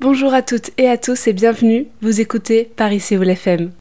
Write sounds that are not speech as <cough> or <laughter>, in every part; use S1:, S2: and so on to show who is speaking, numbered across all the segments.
S1: Bonjour à toutes et à tous et bienvenue. Vous écoutez Paris Séoul FM.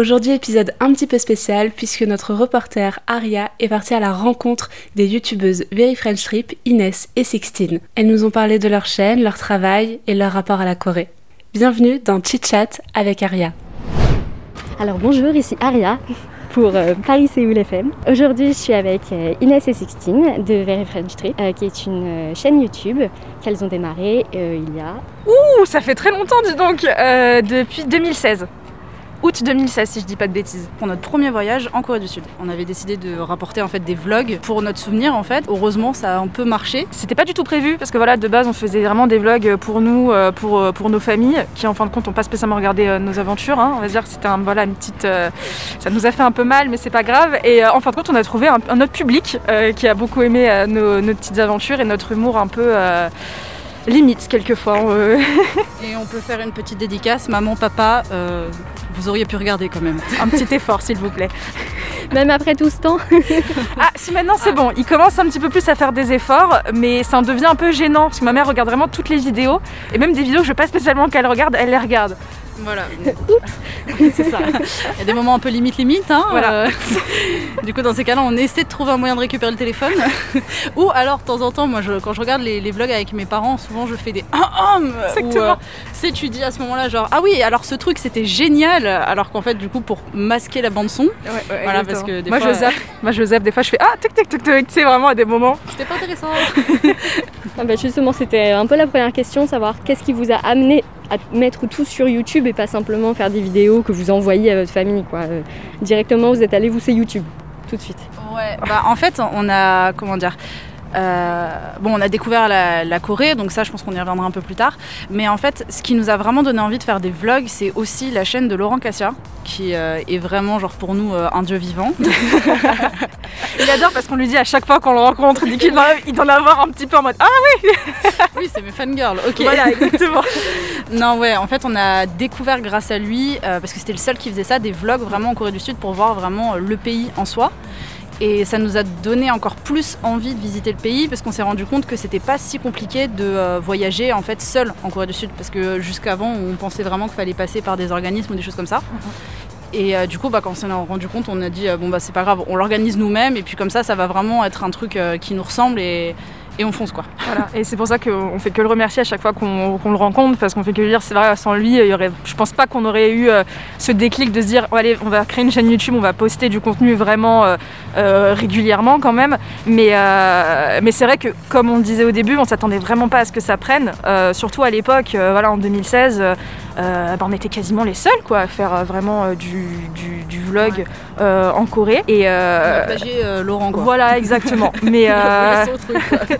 S1: Aujourd'hui, épisode un petit peu spécial puisque notre reporter Aria est partie à la rencontre des youtubeuses Very French Trip, Inès et Sixtine. Elles nous ont parlé de leur chaîne, leur travail et leur rapport à la Corée. Bienvenue dans Chit Chat avec Aria.
S2: Alors bonjour, ici Aria pour euh, Paris Séoul FM. Aujourd'hui, je suis avec euh, Inès et Sixtine de Very French Trip, euh, qui est une euh, chaîne YouTube qu'elles ont démarré euh, il y a
S3: Ouh, ça fait très longtemps, dis donc, euh, depuis 2016. Août 2016, si je dis pas de bêtises.
S4: pour notre premier voyage en Corée du Sud. On avait décidé de rapporter en fait des vlogs pour notre souvenir en fait. Heureusement, ça a un peu marché.
S3: C'était pas du tout prévu parce que voilà, de base, on faisait vraiment des vlogs pour nous, euh, pour, euh, pour nos familles, qui en fin de compte n'ont pas spécialement regardé euh, nos aventures. hein. On va dire que c'était un, voilà, une petite. ça nous a fait un peu mal, mais c'est pas grave. Et en fin de compte, on a trouvé un, autre public qui a beaucoup aimé nos petites aventures et notre humour un peu. Limite quelquefois. euh. <laughs>
S4: Et on peut faire une petite dédicace. Maman, papa, euh, vous auriez pu regarder quand même.
S3: un petit effort s'il vous plaît. <laughs>
S2: même après tout ce temps. <laughs>
S3: Ah, si maintenant c'est bon, il commence un petit peu plus à faire des efforts, mais ça en devient un peu gênant parce que ma mère regarde vraiment toutes les vidéos et même des vidéos que je veux pas spécialement qu'elle regarde, elle les regarde.
S4: Voilà. <laughs> c'est ça. Il y a des moments un peu limite limite. Hein,
S3: Voilà.
S4: euh. <laughs> du coup, dans ces cas-là, on essaie de trouver un moyen de récupérer le téléphone. <laughs> Ou alors, de temps en temps, moi, je- quand je regarde les, les vlogs avec mes parents, souvent je fais des ah hum
S3: Exactement.
S4: Ou, euh, tu dis à ce moment-là, genre ah oui, alors ce truc c'était génial. Alors qu'en fait, du coup, pour masquer la bande son, Voilà, parce que des
S3: moi
S4: fois,
S3: je zappe, moi je zappe, des fois je fais ah tic tic tic tic, tu sais vraiment à des moments.
S4: c'était pas intéressant.
S2: Ah bah justement, c'était un peu la première question, savoir qu'est-ce qui vous a amené à mettre tout sur YouTube et pas simplement faire des vidéos que vous envoyez à votre famille. Quoi. Euh, Directement, vous êtes allé, vous c'est YouTube, tout de suite.
S4: Ouais, bah en fait, on a comment dire. Euh, bon, on a découvert la, la Corée, donc ça, je pense qu'on y reviendra un peu plus tard. Mais en fait, ce qui nous a vraiment donné envie de faire des vlogs, c'est aussi la chaîne de Laurent Cassia, qui euh, est vraiment, genre, pour nous, euh, un dieu vivant. <laughs>
S3: Il adore parce qu'on lui dit à chaque fois qu'on le rencontre, il dit qu'il doit, il doit en avoir un petit peu en mode ah
S4: oui, <laughs> c'est mes fangirls, ok.
S3: voilà exactement. <laughs>
S4: Non, ouais, en fait, on a découvert grâce à lui, parce que c'était le seul qui faisait ça, des vlogs vraiment en Corée du Sud pour voir vraiment le pays en soi. Et ça nous a donné encore plus envie de visiter le pays parce qu'on s'est rendu compte que c'était pas si compliqué de euh, voyager en fait seul en Corée du Sud. Parce que jusqu'avant on pensait vraiment qu'il fallait passer par des organismes ou des choses comme ça. Et euh, du coup, bah, quand on s'en est rendu compte, on a dit euh, bon bah c'est pas grave, on l'organise nous-mêmes. Et puis comme ça, ça va vraiment être un truc qui nous ressemble. Et, et on fonce quoi.
S3: Voilà. Et c'est pour ça qu'on fait que le remercier à chaque fois qu'on le rencontre, parce qu'on fait que lui dire, c'est vrai, sans lui, il y aurait, je pense pas qu'on aurait eu euh, ce déclic de se dire, allez, on va créer une chaîne YouTube, on va poster du contenu vraiment euh, euh, régulièrement quand même. Mais, mais c'est vrai que, comme on le disait au début, on s'attendait vraiment pas à ce que ça prenne. Surtout à l'époque, voilà, en 2016, euh, euh, bah, on était quasiment les seuls quoi, à faire vraiment du- du vlog euh, en Corée. Et, euh,
S4: On a plagié, euh, Laurent quoi.
S3: voilà, exactement. <laughs> Mais, euh,
S4: truc, <laughs>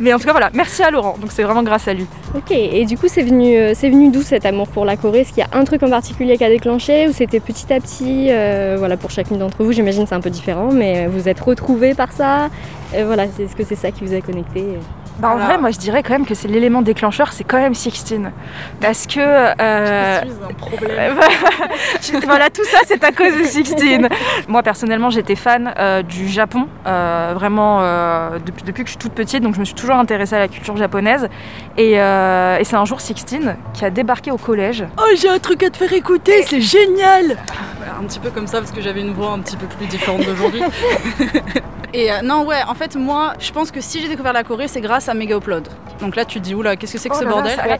S3: mais en tout cas, voilà, merci à Laurent. Donc c'est vraiment grâce à lui.
S2: Ok, et du coup, c'est venu, c'est venu d'où cet amour pour la Corée? Est-ce qu'il y a un truc en particulier qui a déclenché ou c'était petit à petit euh, Voilà, pour chacune d'entre vous, j'imagine c'est un peu différent, mais vous êtes retrouvés par ça. Voilà, c'est- est-ce que c'est ça qui vous a connecté
S3: Bah, en
S4: Voilà.
S3: vrai, moi je dirais quand même que c'est l'élément déclencheur, c'est quand même Sixtine. Parce que. euh,
S4: Je suis un problème. <laughs>
S3: euh, voilà, tout ça c'est à cause de Sixtine. Moi personnellement, j'étais fan euh, du Japon, euh, vraiment euh, depuis, depuis que je suis toute petite, donc je me suis toujours intéressée à la culture japonaise. Et, euh, et c'est un jour Sixtine qui a débarqué au collège.
S4: Oh, j'ai un truc à te faire écouter, c'est génial Un petit peu comme ça, parce que j'avais une voix un petit peu plus différente d'aujourd'hui. <laughs> Et euh, non, ouais, en fait, moi, je pense que si j'ai découvert la Corée, c'est grâce à Mega Upload. Donc là, tu te dis, oula, qu'est-ce que c'est que
S3: Oh
S4: ce
S3: là là,
S4: bordel
S3: ça-
S4: Voilà,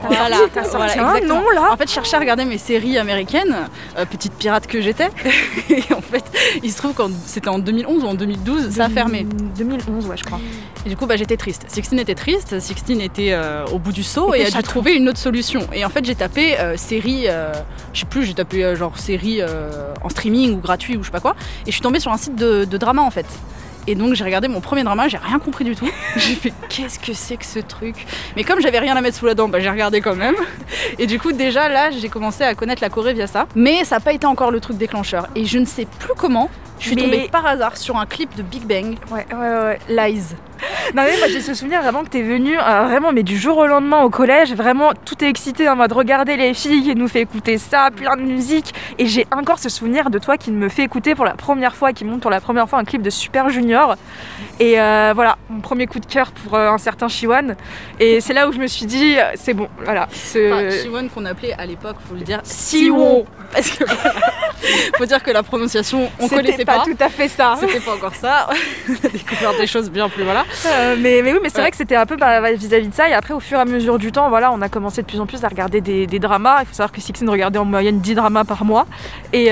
S4: voilà, exactement.
S3: nom, là
S4: En fait, je cherchais à regarder mes séries américaines, euh, petite pirate que j'étais. <laughs> Et en fait, il se trouve que c'était en 2011 ou en 2012, ça a fermé.
S3: 2011, ouais, je crois.
S4: Et du coup, bah, j'étais triste. Sixtine était triste, Sixtine était euh, au bout du saut et
S3: Était
S4: a dû trouver une autre solution. Et en fait, j'ai tapé euh, série, euh, je sais plus, j'ai tapé genre série en streaming ou gratuit ou je sais pas quoi. Et je suis tombée sur un site de, de drama en fait. Et donc j'ai regardé mon premier drama, j'ai rien compris du tout. <laughs> J'ai fait qu'est-ce que c'est que ce truc? Mais comme j'avais rien à mettre sous la dent, bah, j'ai regardé quand même. Et du coup déjà là j'ai commencé à connaître la Corée via ça. Mais ça n'a pas été encore le truc déclencheur. Et je ne sais plus comment. Je suis
S3: Mais-
S4: tombée par hasard sur un clip de Big Bang.
S3: Ouais, ouais, ouais, Lies. Non mais moi j'ai ce souvenir vraiment que t'es venu euh, vraiment mais du jour au lendemain au collège, vraiment tout est excité en mode regarder les filles qui nous fait écouter ça, plein de musique et j'ai encore ce souvenir de toi qui me fait écouter pour la première fois, qui monte pour la première fois un clip de Super Junior et euh, voilà mon premier coup de cœur pour euh, un certain Shiwan et c'est là où je me suis dit euh, c'est bon voilà ce
S4: Enfin, Siwon qu'on appelait à l'époque, faut le dire,
S3: Siwon.
S4: Parce que <laughs> faut dire que la prononciation, on
S3: C'était
S4: connaissait
S3: pas,
S4: pas.
S3: tout à fait ça.
S4: C'était pas encore ça. <laughs> on a découvert des choses bien plus voilà.
S3: Euh, mais, mais oui, mais c'est
S4: Ouais.
S3: vrai que c'était un peu bah, bah, vis-à-vis de ça. Et après, au fur et à mesure du temps, voilà, on a commencé de plus en plus à regarder des, des dramas. Il faut savoir que Sixtine regardait en moyenne 10 dramas par mois. Et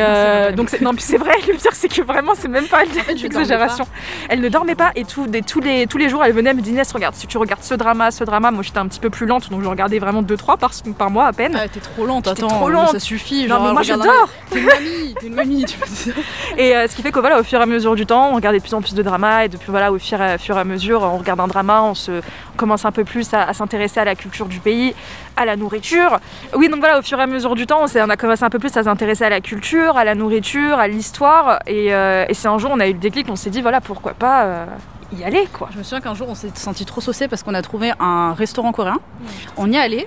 S3: donc, non, puis c'est vrai. <laughs> Le pire, c'est que vraiment, c'est même pas une
S4: dormais
S3: exagération. Elle ne dormait pas et tout, des, tous, les, tous les jours, elle venait me dire Inès, regarde, si tu regardes ce drama, ce drama, moi j'étais un petit peu plus lente, donc je regardais vraiment 2-3 par, par mois à peine.
S4: Ah, t'es trop lente, attends,
S3: trop lente.
S4: ça suffit.
S3: non,
S4: genre,
S3: mais moi dors
S4: T'es une mamie, t'es une mamie, tu peux dire.
S3: Et euh, ce qui fait que voilà, au fur et à mesure du temps, on regardait de plus en plus de dramas et depuis voilà, au fur et, fur et à mesure, on regarde un drama, on, se, commence un peu plus à, à s'intéresser à la culture du pays, à la nourriture. Oui, donc voilà, au fur et à mesure du temps, on, a commencé un peu plus à s'intéresser à la culture, à la nourriture, à l'histoire. Et, euh, et c'est un jour, on a eu le déclic, on s'est dit voilà, pourquoi pas euh, y aller quoi.
S4: Je me souviens qu'un jour, on s'est senti trop saucé parce qu'on a trouvé un restaurant coréen. On y est allé.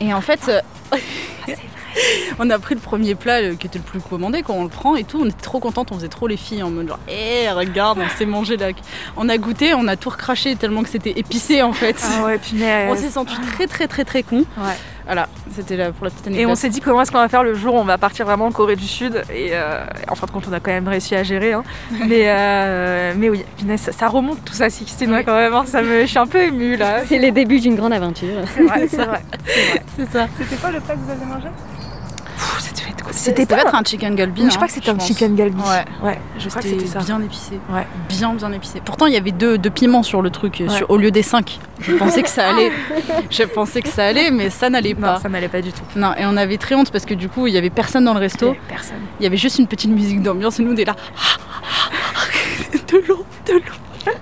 S4: Et en fait, euh, <laughs> <laughs> on a pris le premier plat euh, qui était le plus commandé. Quand on le prend et tout, on était trop contente. On faisait trop les filles en mode genre, hé, regarde, on s'est mangé là. On a goûté, on a tout recraché tellement que c'était épicé en fait.
S3: Ah ouais, punaise. <laughs>
S4: On s'est senti très très très très con.
S3: Ouais.
S4: Voilà, c'était là pour la petite
S3: Et
S4: anecdote.
S3: on s'est dit comment est-ce qu'on va faire le jour où on va partir vraiment en Corée du Sud. Et euh, en fin de compte, on a quand même réussi à gérer. hein. <laughs> mais, euh, mais oui, punaise, ça, ça remonte tout ça, Sixtine, ouais, quand même. hein. Ça me, je suis un peu émue là.
S2: C'est les débuts d'une grande aventure.
S3: C'est vrai, c'est vrai.
S4: c'est ça.
S3: C'était quoi le plat que vous avez mangé? C'était
S4: peut-être un chicken galbi.
S3: Je
S4: hein,
S3: crois que c'était un
S4: pense.
S3: chicken galbi.
S4: Ouais.
S3: ouais je crois que
S4: C'était
S3: ça.
S4: bien épicé.
S3: Ouais.
S4: Bien, bien épicé. Pourtant, il y avait deux, deux piments sur le truc,
S3: Ouais.
S4: sur- au lieu des cinq. Je pensais que ça allait. Je pensais que ça allait, mais ça n'allait
S3: Non,
S4: pas.
S3: ça n'allait pas du tout.
S4: Non, et on avait très honte parce que du coup, il y avait personne dans le resto.
S3: Personne.
S4: Il y avait juste une petite musique d'ambiance et nous, on est là. <laughs> de l'eau, de l'eau.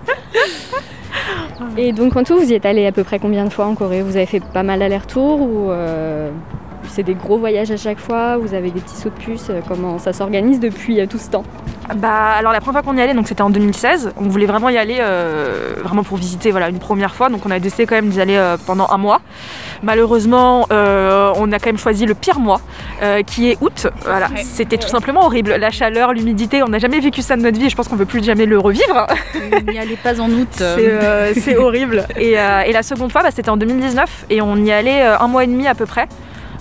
S2: Et donc en tout, vous y êtes allé à peu près combien de fois en Corée? Vous avez fait pas mal d'allers-retours ou euh, c'est des gros voyages à chaque fois Vous avez des petits sauts de puce euh, Comment ça s'organise depuis euh, tout ce temps
S3: Bah alors la première fois qu'on y allait, donc c'était en 2016. On voulait vraiment y aller, euh, vraiment pour visiter, voilà, une première fois. Donc on a décidé quand même d'y aller euh, pendant un mois. Malheureusement, euh, on a quand même choisi le pire mois, qui est août. Voilà,
S4: Ouais.
S3: c'était tout simplement horrible. La chaleur, l'humidité, on n'a jamais vécu ça de notre vie. Et je pense qu'on veut plus jamais le revivre.
S4: N'y allez pas en août.
S3: C'est horrible. Et, et la seconde fois, bah, c'était en 2019 et on y allait un mois et demi à peu près.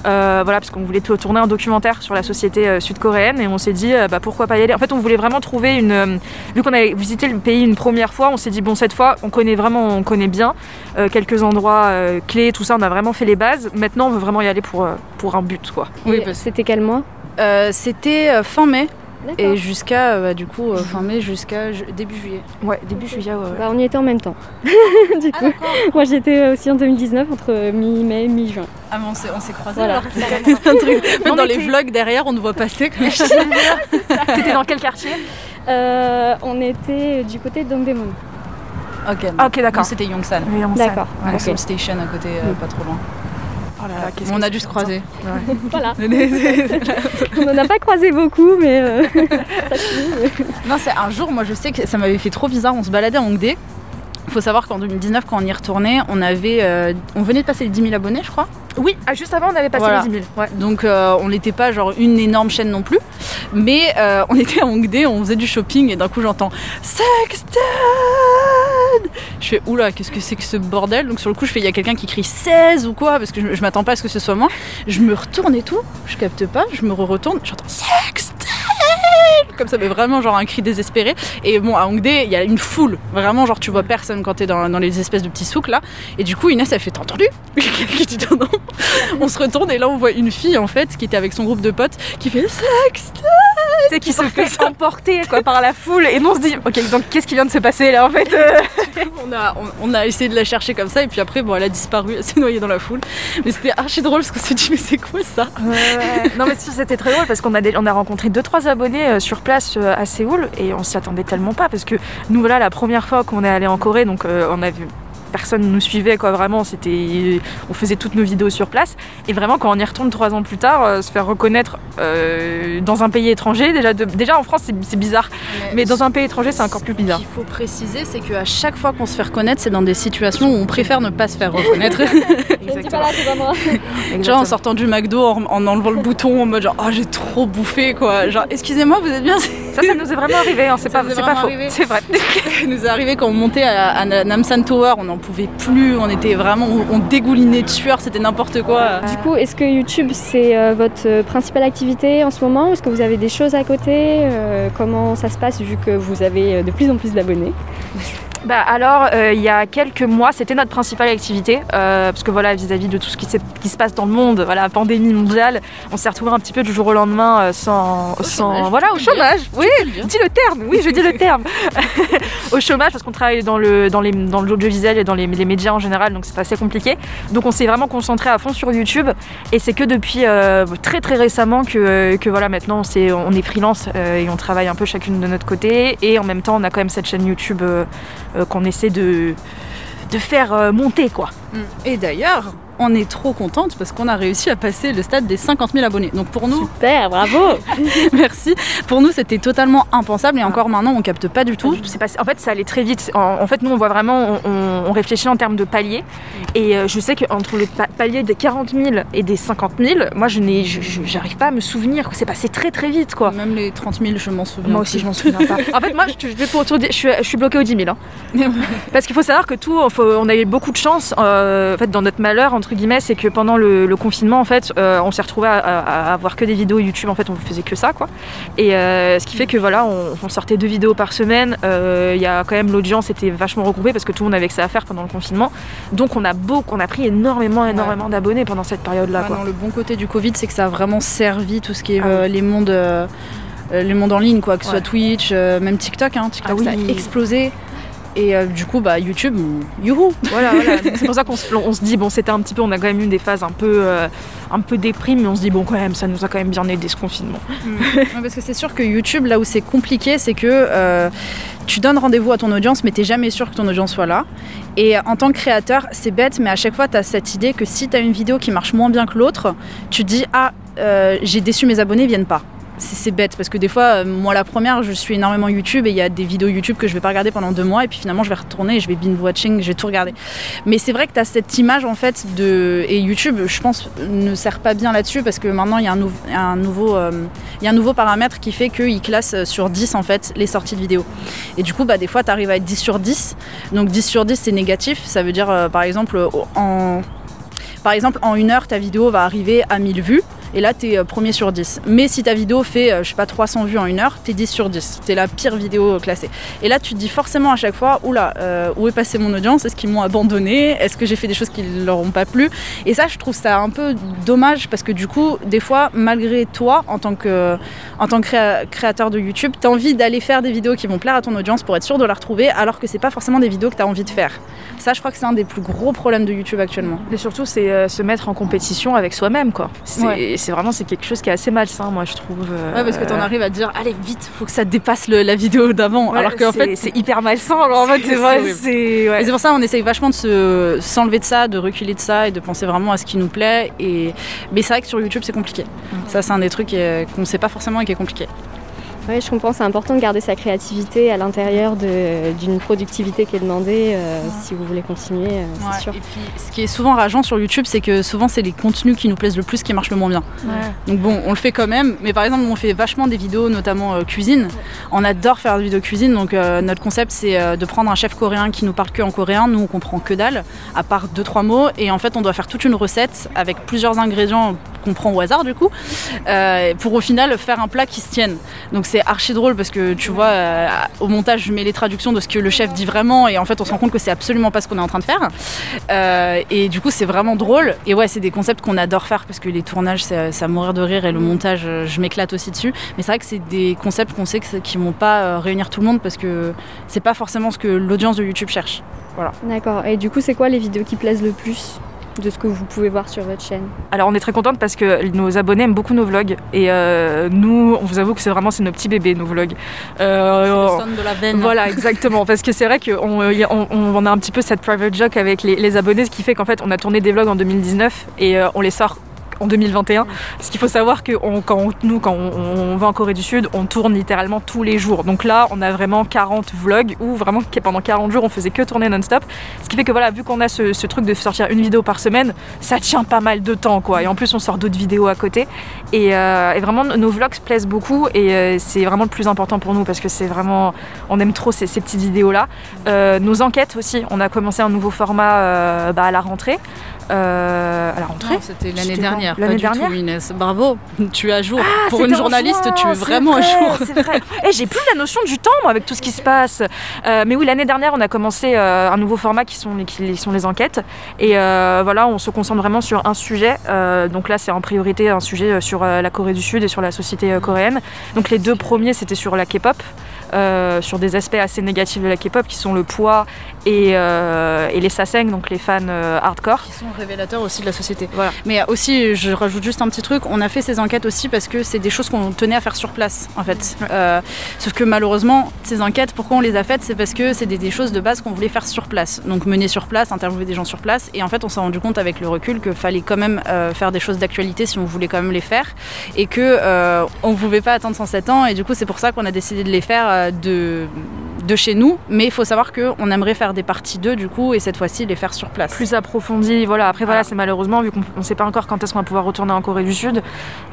S3: Euh, voilà, parce qu'on voulait tourner un documentaire sur la société euh, sud-coréenne et on s'est dit euh, bah, pourquoi pas y aller. En fait, on voulait vraiment trouver une. euh, vu qu'on avait visité le pays une première fois, on s'est dit bon, cette fois, on connaît vraiment, on connaît bien euh, quelques endroits euh, clés, tout ça, on a vraiment fait les bases. Maintenant, on veut vraiment y aller pour, euh, pour un but, quoi.
S4: Oui, parce-
S2: C'était quel mois?
S4: Euh, C'était euh, fin mai et jusqu'à euh, bah, du coup euh, fin mai jusqu'à ju- début juillet.
S3: Ouais, début juillet, ouais. ouais.
S2: Bah, on y était en même temps. <laughs> du coup, moi j'étais aussi en 2019 entre mi-mai et mi-juin.
S4: Ah mais on s'est on s'est croisés
S2: Voilà.
S4: alors. <laughs> Un truc. En fait,
S3: Non,
S4: dans les vlogs derrière, on nous voit passer comme je
S3: T'étais dans quel quartier?
S2: Euh, on était du côté de Dongdaemun.
S4: Ok.
S3: Ah, ok, d'accord.
S4: C'était Yongsan.
S3: Oui, on
S2: D'accord.
S3: Ouais.
S4: Station à côté, euh, pas trop loin.
S3: Oh là là, qu'est-ce
S4: on a dû se croiser. <laughs>
S2: Voilà. <laughs> on n'en a pas croisé beaucoup, mais euh, <laughs>
S4: Non, c'est un jour, moi je sais que ça m'avait fait trop bizarre. On se baladait à Hongdae. Il faut savoir qu'en 2019, quand on y retournait, on avait, euh, on venait de passer les 10 000 abonnés, je crois.
S3: Oui, ah, juste avant, on avait passé
S4: Voilà.
S3: les 10 000. Ouais.
S4: Donc euh, on n'était pas genre une énorme chaîne non plus. Mais euh, on <laughs> était à Hongdae, on faisait du shopping et d'un coup j'entends Sexted Je fais oula, qu'est-ce que c'est que ce bordel? Donc sur le coup je fais il y a quelqu'un qui crie 16 ou quoi parce que je, je m'attends pas à ce que ce soit moi. Je me retourne et tout, je capte pas, je me retourne, j'entends Sexted comme ça, mais vraiment genre un cri désespéré. Et bon, à Hongdae, il y a une foule. Vraiment, genre tu vois personne quand t'es dans, dans les espèces de petits souks là. Et du coup, Inès, elle fait T'as entendu? <laughs> Qui dit non, non. On se retourne et là, on voit une fille en fait qui était avec son groupe de potes qui fait Sex
S3: sais, qui se fait emporter quoi, par la foule. Et nous, on se dit, ok, donc qu'est-ce qui vient de se passer là en fait euh? <laughs>
S4: On a, on, on a essayé de la chercher comme ça et puis après, bon, elle a disparu, elle s'est noyée dans la foule. Mais c'était archi drôle parce qu'on s'est dit Mais c'est quoi ça?
S3: Non, mais c'était très drôle parce qu'on a, des- on a rencontré 2-3 abonnés euh, place euh, à Séoul et on s'y attendait tellement pas parce que nous, voilà, la première fois qu'on est allé en Corée, donc euh, on a vu personne nous suivait quoi vraiment c'était on faisait toutes nos vidéos sur place. Et vraiment quand on y retourne trois ans plus tard se faire reconnaître dans un pays étranger déjà déjà en France c'est bizarre. Mais, dans un pays étranger c'est encore plus bizarre.
S4: Ce qu'il faut préciser c'est qu'à chaque fois qu'on se fait reconnaître c'est dans des situations où on préfère ne pas se faire reconnaître. <laughs>
S2: Exactement.
S4: Genre en sortant du McDo en, enlevant le bouton en mode genre oh j'ai trop bouffé quoi. Genre excusez-moi vous êtes bien
S3: ça ça nous est vraiment arrivé hein. c'est pas, pas faux. c'est vrai. <laughs>
S4: Ça nous est arrivé quand on montait à, Namsan Tower on n'en pouvait plus on était vraiment on dégoulinait de sueur c'était n'importe quoi.
S2: Du coup est-ce que YouTube c'est euh, votre principale activité en ce moment? Est-ce que vous avez des choses à côté? Euh, comment ça se passe vu que vous avez euh, de plus en plus d'abonnés? <laughs>
S3: bah alors, euh, il y a quelques mois, c'était notre principale activité, euh, parce que voilà, vis-à-vis de tout ce qui, qui, se passe dans le monde, voilà, pandémie mondiale, on s'est retrouvé un petit peu du jour au lendemain euh, sans, sans voilà, au <laughs> chômage. Oui, dis le terme. Oui, je dis le terme. <laughs> au chômage, parce qu'on travaille dans le dans les dans l'audiovisuel et dans les, les, médias en général, donc c'est assez compliqué. Donc on s'est vraiment concentré à fond sur YouTube, et c'est que depuis très très récemment que, que voilà, maintenant on est, on est freelance et on travaille un peu chacune de notre côté, et en même temps on a quand même cette chaîne YouTube qu'on essaie de, de faire euh, monter quoi.
S4: Et d'ailleurs, on est trop contente parce qu'on a réussi à passer le stade des 50 000 abonnés. Donc pour nous.
S2: Super, bravo <laughs>
S4: Merci. Pour nous, c'était totalement impensable et ah. encore maintenant, on capte pas du tout.
S3: Pas, en fait, ça allait très vite. En, fait, nous, on voit vraiment, on, réfléchit en termes de paliers. Et euh, je sais qu'entre le palier des 40 000 et des 50 000, moi, je n'ai, j'arrive pas à me souvenir. C'est passé très très vite, quoi.
S4: Même les 30 000, je m'en souviens.
S3: Moi aussi, je m'en souviens pas. en fait, moi, je, vais pour je, suis, je suis bloquée aux 10 000. Hein. <laughs> parce qu'il faut savoir que tout, on a eu beaucoup de chance, euh, en fait, dans notre malheur, entre guillemets, c'est que pendant le, confinement, en fait, euh, on s'est retrouvé à, avoir voir que des vidéos YouTube. En fait, on faisait que ça, quoi. Et euh, ce qui fait que voilà, on, sortait deux vidéos par semaine. Euh, il y a quand même l'audience était vachement regroupée parce que tout le monde avait que ça à faire pendant le confinement. Donc on a beaucoup, on a pris énormément, énormément d'abonnés pendant cette période-là.
S4: le bon côté du Covid, c'est que ça a vraiment servi tout ce qui est ah les mondes. les mondes en ligne, quoi, que ce soit Twitch, même TikTok, hein, TikTok ah ça a explosé. Et euh, du coup, bah, YouTube, youhou
S3: Voilà, voilà. c'est pour ça qu'on se, dit, bon, c'était un petit peu, on a quand même eu des phases un peu, euh, un peu déprimes, mais on se dit, bon, quand même, ça nous a quand même bien aidé ce confinement.
S4: Mm. <laughs> parce que c'est sûr que YouTube, là où c'est compliqué, c'est que euh, tu donnes rendez-vous à ton audience, mais tu n'es jamais sûr que ton audience soit là. Et en tant que créateur, c'est bête, mais à chaque fois, tu as cette idée que si tu as une vidéo qui marche moins bien que l'autre, tu te dis, ah, j'ai déçu mes abonnés, ils viennent pas c'est bête parce que des fois, euh, moi la première, je suis énormément YouTube et il y a des vidéos YouTube que je vais pas regarder pendant deux mois et puis finalement je vais retourner et je vais binge watching, je vais tout regarder. Mais c'est vrai que tu as cette image en fait de. Et YouTube, je pense, ne sert pas bien là-dessus parce que maintenant il y a un, nouveau, euh, paramètre qui fait qu'il classe sur 10 en fait les sorties de vidéos. Et du coup, bah, des fois tu arrives à être 10 sur 10. Donc 10 sur 10 c'est négatif, ça veut dire euh, par exemple en. Par exemple, en une heure, ta vidéo va arriver à 1000 vues et là tu es euh, premier sur 10. Mais si ta vidéo fait, euh, je sais pas, 300 vues en une heure, tu es 10 sur 10. Tu es la pire vidéo classée. Et là tu te dis forcément à chaque fois, oula, euh, où est passé mon audience? Est-ce qu'ils m'ont abandonné? Est-ce que j'ai fait des choses qui leur ont pas plu? Et ça, je trouve ça un peu dommage parce que du coup, des fois, malgré toi, en tant que, en tant que créateur de YouTube, tu as envie d'aller faire des vidéos qui vont plaire à ton audience pour être sûr de la retrouver, alors que c'est pas forcément des vidéos que tu as envie de faire. Ça, je crois que c'est un des plus gros problèmes de YouTube actuellement.
S3: Et surtout, c'est se mettre en compétition avec soi-même, quoi. C'est c'est vraiment c'est quelque chose qui est assez malsain, moi je trouve.
S4: ouais, parce que t'en arrives à te dire, allez vite, faut que ça dépasse la vidéo d'avant. alors qu'en fait,
S3: c'est hyper malsain. Alors en fait, c'est <laughs> vrai,
S4: c'est. pour ça on essaye vachement de s'enlever de ça, de reculer de ça et de penser vraiment à ce qui nous plaît. Et mais c'est vrai que sur YouTube c'est compliqué. Mm. Ça, c'est un des trucs qu'on ne sait pas forcément et qui est compliqué.
S2: Oui, je comprends, c'est important de garder sa créativité à l'intérieur d'une productivité qui est demandée euh, si vous voulez continuer, euh, c'est sûr.
S4: Et puis, ce qui est souvent rageant sur YouTube, c'est que souvent, c'est les contenus qui nous plaisent le plus qui marchent le moins bien. Donc bon, on le fait quand même, mais par exemple, on fait vachement des vidéos, notamment euh, cuisine. On adore faire des vidéos cuisine, donc notre concept, c'est de prendre un chef coréen qui nous parle que en coréen. Nous, on comprend que dalle, à part deux, trois mots, et en fait, on doit faire toute une recette avec plusieurs ingrédients qu'on prend au hasard, du coup, pour au final faire un plat qui se tienne. Donc c'est archi drôle parce que tu vois, euh, au montage, je mets les traductions de ce que le chef dit vraiment et en fait, on se rend compte que c'est absolument pas ce qu'on est en train de faire. Euh, et du coup, c'est vraiment drôle. Et ouais, c'est des concepts qu'on adore faire parce que les tournages, c'est à mourir de rire et le montage, euh, je m'éclate aussi dessus. Mais c'est vrai que c'est des concepts qu'on sait qui vont pas réunir tout le monde parce que c'est pas forcément ce que l'audience de YouTube cherche. Voilà.
S2: D'accord. Et du coup, c'est quoi les vidéos qui plaisent le plus? De ce que vous pouvez voir sur votre chaîne
S3: Alors on est très contente parce que nos abonnés aiment beaucoup nos vlogs et euh, nous, on vous avoue que c'est vraiment c'est nos petits bébés nos vlogs.
S4: Euh, c'est le de la veine.
S3: Voilà, exactement. parce que c'est vrai qu'on on, on, a un petit peu cette private joke avec les, les abonnés, ce qui fait qu'en fait on a tourné des vlogs en 2019 et on les sort en 2021. Parce qu'il faut savoir que quand nous, quand on, va en Corée du Sud, on tourne littéralement tous les jours. Donc là, on a vraiment 40 vlogs où vraiment pendant 40 jours, on faisait que tourner non-stop. Ce qui fait que voilà, vu qu'on a ce, truc de sortir une vidéo par semaine, ça tient pas mal de temps quoi. Et en plus, on sort d'autres vidéos à côté. Et, euh, vraiment, nos vlogs plaisent beaucoup et euh, c'est vraiment le plus important pour nous parce que c'est vraiment, on aime trop ces, petites vidéos là. Euh, nos enquêtes aussi, on a commencé un nouveau format bah, à la rentrée.
S4: Euh, à la rentrée. C'était l'année dernière, l'année dernière. Tout, Inès. Bravo, tu es à jour. Ah, Pour une journaliste, tu es vraiment à jour.
S3: C'est vrai. Et <laughs> eh, j'ai plus la notion du temps moi avec tout ce qui se passe. Euh, mais oui, l'année dernière, on a commencé euh, un nouveau format qui sont, qui sont les enquêtes. Et voilà, on se concentre vraiment sur un sujet. donc là, c'est en priorité un sujet sur la Corée du Sud et sur la société coréenne. Donc les deux premiers, c'était sur la K-pop. Euh, sur des aspects assez négatifs de la K-pop qui sont le poids et, euh, et les saseng, donc les fans euh, hardcore.
S4: Qui sont révélateurs aussi de la société. Voilà. Mais aussi, je rajoute juste un petit truc, on a fait ces enquêtes aussi parce que c'est des choses qu'on tenait à faire sur place en fait. sauf que malheureusement, ces enquêtes, pourquoi on les a faites C'est parce que c'est des, choses de base qu'on voulait faire sur place. Donc mener sur place, interviewer des gens sur place. Et en fait, on s'est rendu compte avec le recul qu'il fallait quand même faire des choses d'actualité si on voulait quand même les faire. Et que on ne pouvait pas attendre 107 ans. Et du coup, c'est pour ça qu'on a décidé de les faire de, de chez nous, mais il faut savoir qu'on aimerait faire des parties 2 du coup, et cette fois-ci les faire sur place.
S3: Plus approfondi, voilà. Après, voilà, c'est malheureusement, vu qu'on ne sait pas encore quand est-ce qu'on va pouvoir retourner en Corée du Sud,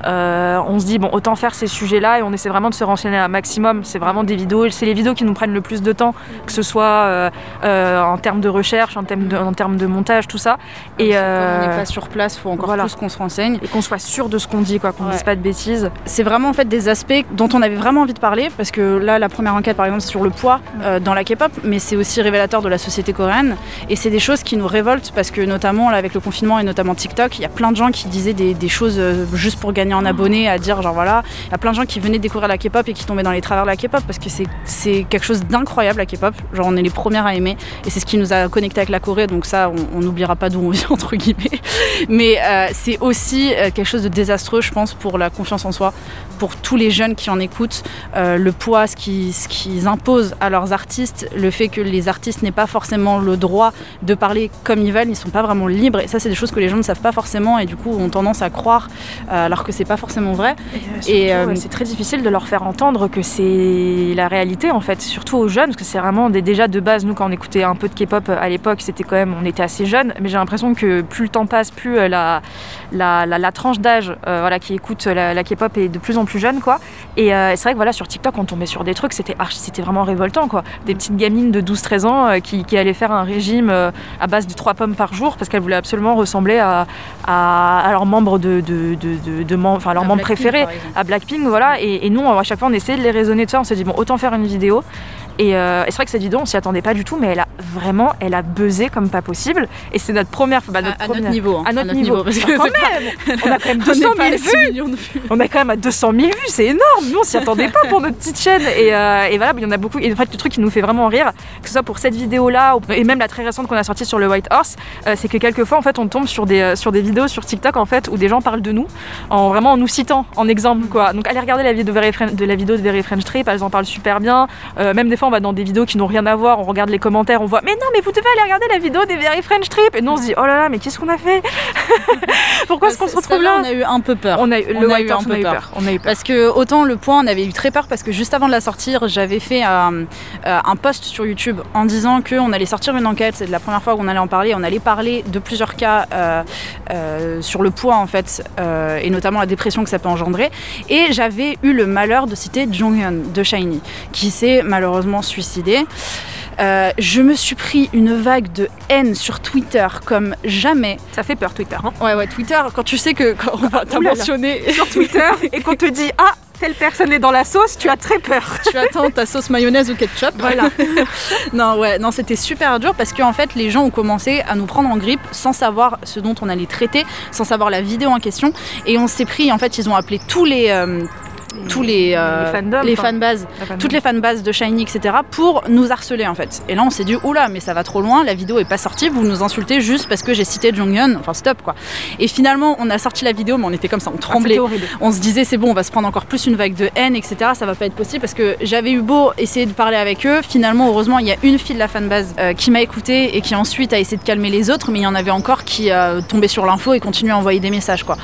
S3: euh, on se dit, bon, autant faire ces sujets-là, et on essaie vraiment de se renseigner un maximum. C'est vraiment des vidéos, c'est les vidéos qui nous prennent le plus de temps, que ce soit euh, euh, en termes de recherche, en termes de, en termes de montage, tout ça.
S4: Et on n'est pas sur place, il faut encore plus qu'on se renseigne.
S3: Et qu'on soit sûr de ce qu'on dit, quoi, qu'on ne dise pas de bêtises.
S4: C'est vraiment en fait des aspects dont on avait vraiment envie de parler, parce que là, la première enquête, par exemple, sur le poids euh, dans la K-pop, mais c'est aussi révélateur de la société coréenne. Et c'est des choses qui nous révoltent parce que notamment là, avec le confinement et notamment TikTok, il y a plein de gens qui disaient des, choses euh, juste pour gagner en abonnés, à dire genre voilà, il y a plein de gens qui venaient découvrir la K-pop et qui tombaient dans les travers de la K-pop parce que c'est quelque chose d'incroyable la K-pop. Genre on est les premières à aimer et c'est ce qui nous a connecté avec la Corée, donc ça on n'oubliera pas d'où on vient <laughs> entre guillemets. Mais euh, c'est aussi quelque chose de désastreux, je pense, pour la confiance en soi, pour tous les jeunes qui en écoutent, le poids, ce qu'ils ce qu'ils imposent à leurs artistes, le fait que les artistes n'aient pas forcément le droit de parler comme ils veulent, ils sont pas vraiment libres. Et ça, c'est des choses que les gens ne savent pas forcément et du coup ont tendance à croire euh, alors que c'est pas forcément vrai.
S3: Et, euh, euh, c'est très difficile de leur faire entendre que c'est la réalité en fait, surtout aux jeunes, parce que c'est vraiment des, déjà de base, nous quand on écoutait un peu de K-pop à l'époque, c'était quand même, on était assez jeunes, mais j'ai l'impression que plus le temps passe, plus la, la, la, tranche d'âge voilà, qui écoute la, K-pop est de plus en plus jeune quoi. Et c'est vrai que voilà, sur TikTok, on tombait sur des trucs, c'était c'était vraiment révoltant quoi. Des petites gamines de 12-13 ans euh, qui, allaient faire un régime euh, à base de 3 pommes par jour parce qu'elles voulaient absolument ressembler à, à, leurs membres de, de, de, de, enfin leurs membres préférés, à Blackpink voilà. Et, et, nous à chaque fois on essayait de les raisonner de ça. On s'est dit bon autant faire une vidéo euh, et, c'est vrai que cette vidéo, on s'y attendait pas du tout, mais elle a vraiment, elle a buzzé comme pas possible. Et c'est notre première,
S4: bah, notre à, notre niveau,
S3: hein. à notre niveau, parce que on a quand même <laughs> 200 000 vues. On est quand même à 200 000 vues, c'est énorme. Nous, on s'y attendait pas pour notre petite chaîne. Et, euh, et voilà, il y en a beaucoup. Et en fait, le truc qui nous fait vraiment rire, que ce soit pour cette vidéo-là et même la très récente qu'on a sortie sur le White Horse, euh, c'est que quelquefois, en fait, on tombe sur des sur des vidéos sur TikTok en fait où des gens parlent de nous, en vraiment en nous citant en exemple quoi. Donc allez regarder la vidéo de, la vidéo de Very French Trip, elles en parlent super bien. même des fois, on va dans des vidéos qui n'ont rien à voir, on regarde les commentaires, on voit mais non mais vous devez aller regarder la vidéo des Very French Trip. Et nous on se dit oh là là mais qu'est-ce qu'on a fait <laughs> Pourquoi est-ce qu'on se retrouve là
S4: On a eu un peu peur.
S3: On a eu, le a eu un peu peur.
S4: On a eu Parce que autant le point on avait eu très peur parce que juste avant de la sortir j'avais fait euh, euh, un post sur YouTube en disant qu'on allait sortir une enquête, c'est la première fois qu'on allait en parler, on allait parler de plusieurs cas euh, sur le poids en fait et notamment la dépression que ça peut engendrer. Et j'avais eu le malheur de citer Jonghyun de Shiny qui s'est malheureusement suicidé. Euh, je me suis pris une vague de haine sur Twitter comme jamais.
S3: Ça fait peur Twitter. Hein
S4: ouais ouais Twitter quand tu sais que quand on va ah, mentionné
S3: sur Twitter et qu'on te dit ah telle personne est dans la sauce, tu as très peur. <laughs>
S4: tu attends ta sauce mayonnaise ou ketchup.
S3: Voilà. <laughs>
S4: non, ouais, non, c'était super dur parce qu'en fait, les gens ont commencé à nous prendre en grippe sans savoir ce dont on allait traiter, sans savoir la vidéo en question. Et on s'est pris, en fait, ils ont appelé tous les. Euh, tous les, euh,
S3: les
S4: fanbases, toutes les fanbases de Shiny, etc. pour nous harceler en fait. Et là on s'est dit oula mais ça va trop loin, la vidéo est pas sortie, vous nous insultez juste parce que j'ai cité Jonghyun, enfin stop quoi. Et finalement on a sorti la vidéo mais on était comme ça, on
S3: Ah,
S4: tremblait. on se disait c'est bon, on va se prendre encore plus une vague de haine, etc. Ça va pas être possible parce que j'avais eu beau essayer de parler avec eux. Finalement, heureusement, il y a une fille de la fanbase euh, qui m'a écouté et qui ensuite a essayé de calmer les autres, mais il y en avait encore qui euh, tombaient sur l'info et continuaient à envoyer des messages quoi.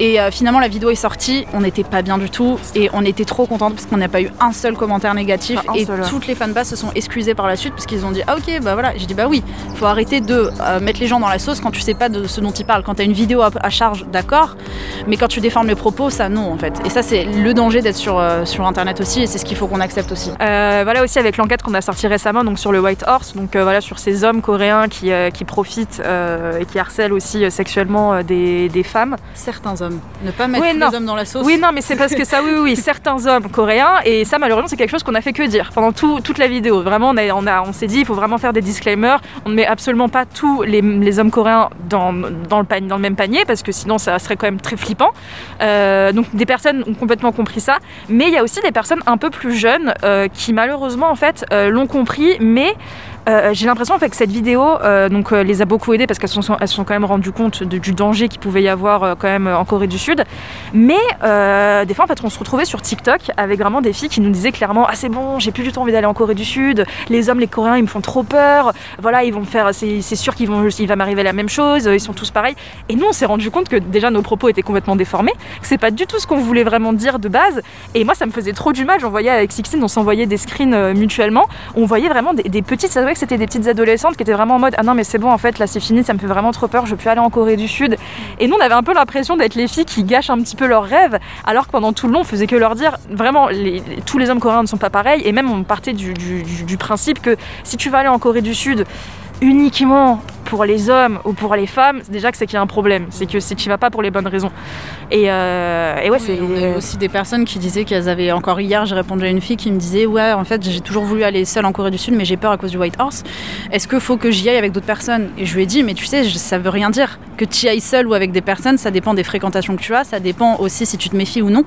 S4: Et euh, finalement, la vidéo est sortie, on n'était pas bien du tout et on était trop contente parce qu'on n'a pas eu un seul commentaire négatif
S3: un
S4: et
S3: seul,
S4: toutes les fanbases se sont excusées par la suite parce qu'ils ont dit ah ok bah voilà. J'ai dit bah oui, faut arrêter de euh, mettre les gens dans la sauce quand tu sais pas de ce dont ils parlent. Quand t'as une vidéo à, à charge, d'accord, mais quand tu déformes les propos, ça non en fait. Et ça c'est le danger d'être sur, euh, sur internet aussi et c'est ce qu'il faut qu'on accepte aussi.
S3: Euh, voilà aussi avec l'enquête qu'on a sortie récemment donc sur le White Horse, donc voilà sur ces hommes coréens qui, qui profitent et qui harcèlent aussi sexuellement des, des femmes.
S4: Certains hommes. Ne pas mettre
S3: Oui,
S4: les hommes dans la sauce.
S3: Oui non mais c'est parce que ça oui <laughs> oui, certains hommes coréens et ça malheureusement c'est quelque chose qu'on a fait que dire pendant tout- toute la vidéo. Vraiment on, s'est dit il faut vraiment faire des disclaimers. On ne met absolument pas tous les, hommes coréens dans le même panier parce que sinon ça serait quand même très flippant. Euh, donc des personnes ont complètement compris ça, mais il y a aussi des personnes un peu plus jeunes euh, qui malheureusement en fait euh, l'ont compris, mais euh, j'ai l'impression en fait que cette vidéo euh, donc euh, les a beaucoup aidées parce qu'elles se sont, elles sont quand même rendues compte de- du danger qu'il pouvait y avoir quand même en Corée du Sud. Mais des fois en fait on se retrouvait sur TikTok avec vraiment des filles qui nous disaient clairement ah c'est bon j'ai plus du tout envie d'aller en Corée du Sud. Les hommes les Coréens ils me font trop peur. Voilà ils vont me faire c'est sûr qu'ils vont va m'arriver la même chose. Ils sont tous pareils. Et nous on s'est rendu compte que déjà nos propos étaient complètement déformés. Que c'est pas du tout ce qu'on voulait vraiment dire de base. Et moi ça me faisait trop du mal. J'envoyais avec Sixtine on s'envoyait des screens mutuellement on voyait vraiment des, des petites, que c'était des petites adolescentes qui étaient vraiment en mode ah non mais c'est bon en fait là c'est fini, ça me fait vraiment trop peur, je plus aller en Corée du Sud. Et nous on avait un peu l'impression d'être les filles qui gâchent un petit peu leurs rêves, alors que pendant tout le long on faisait que leur dire vraiment tous les hommes coréens ne sont pas pareils et même on partait du- du principe que si tu vas aller en Corée du Sud uniquement pour les hommes ou pour les femmes, déjà que c'est qu'il y a un problème, c'est que c'est que tu vas pas pour les bonnes raisons. Et, euh, et ouais
S4: Oui,
S3: c'est
S4: on a eu aussi des personnes qui disaient qu'elles avaient encore hier j'ai répondu à une fille qui me disait ouais en fait j'ai toujours voulu aller seule en Corée du Sud mais j'ai peur à cause du White Horse. Est-ce qu'il faut que j'y aille avec d'autres personnes? Et je lui ai dit mais tu sais ça veut rien dire. Que tu y ailles seule ou avec des personnes ça dépend des fréquentations que tu as ça dépend aussi si tu te méfies ou non.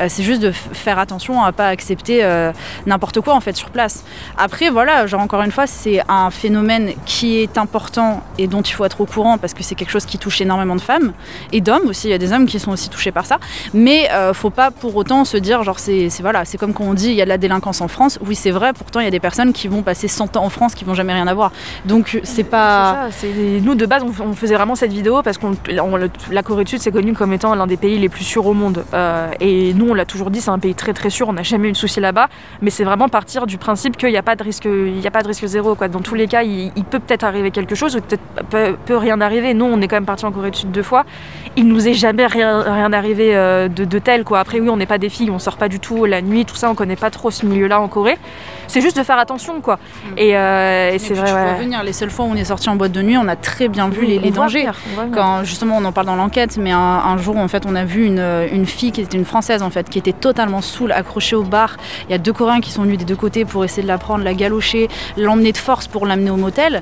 S4: Euh, c'est juste de faire attention à pas accepter euh, n'importe quoi en fait sur place. Après voilà genre encore une fois c'est un phénomène qui est important et dont il faut être au courant parce que c'est quelque chose qui touche énormément de femmes et d'hommes aussi. Il y a des hommes qui sont aussi touchés par ça. Mais euh, faut pas pour autant se dire genre c'est voilà c'est comme quand on dit il y a de la délinquance en France. Oui c'est vrai pourtant il y a des personnes qui vont passer 100 ans en France qui vont jamais rien avoir. Donc c'est pas
S3: nous de base on, faisait vraiment cette vidéo parce qu'on la Corée du Sud c'est connu comme étant l'un des pays les plus sûrs au monde. Euh, et nous on l'a toujours dit c'est un pays très très sûr. On n'a jamais eu de souci là-bas. Mais c'est vraiment partir du principe qu'il n'y a pas de risque il y a pas de risque zéro quoi. Dans tous les cas il, il peut peut-être arriver quelque chose ou peut-être peut, peut rien arriver nous on est quand même parti en Corée du Sud deux fois il nous est jamais rien, rien arrivé euh, de, de tel quoi après oui on n'est pas des filles on sort pas du tout la nuit tout ça on connaît pas trop ce milieu là en Corée c'est juste de faire attention quoi et, euh, et
S4: Et
S3: c'est vrai
S4: tu
S3: ouais.
S4: les seules fois où on est sorti en boîte de nuit on a très bien vu les, dangers
S3: venir.
S4: quand justement on en parle dans l'enquête, mais un, un jour en fait on a vu une, une fille qui était une française en fait, qui était totalement saoule, accrochée au bar. Il y a deux Coréens qui sont venus des deux côtés pour essayer de la prendre, la galocher, l'emmener de force pour l'amener au motel.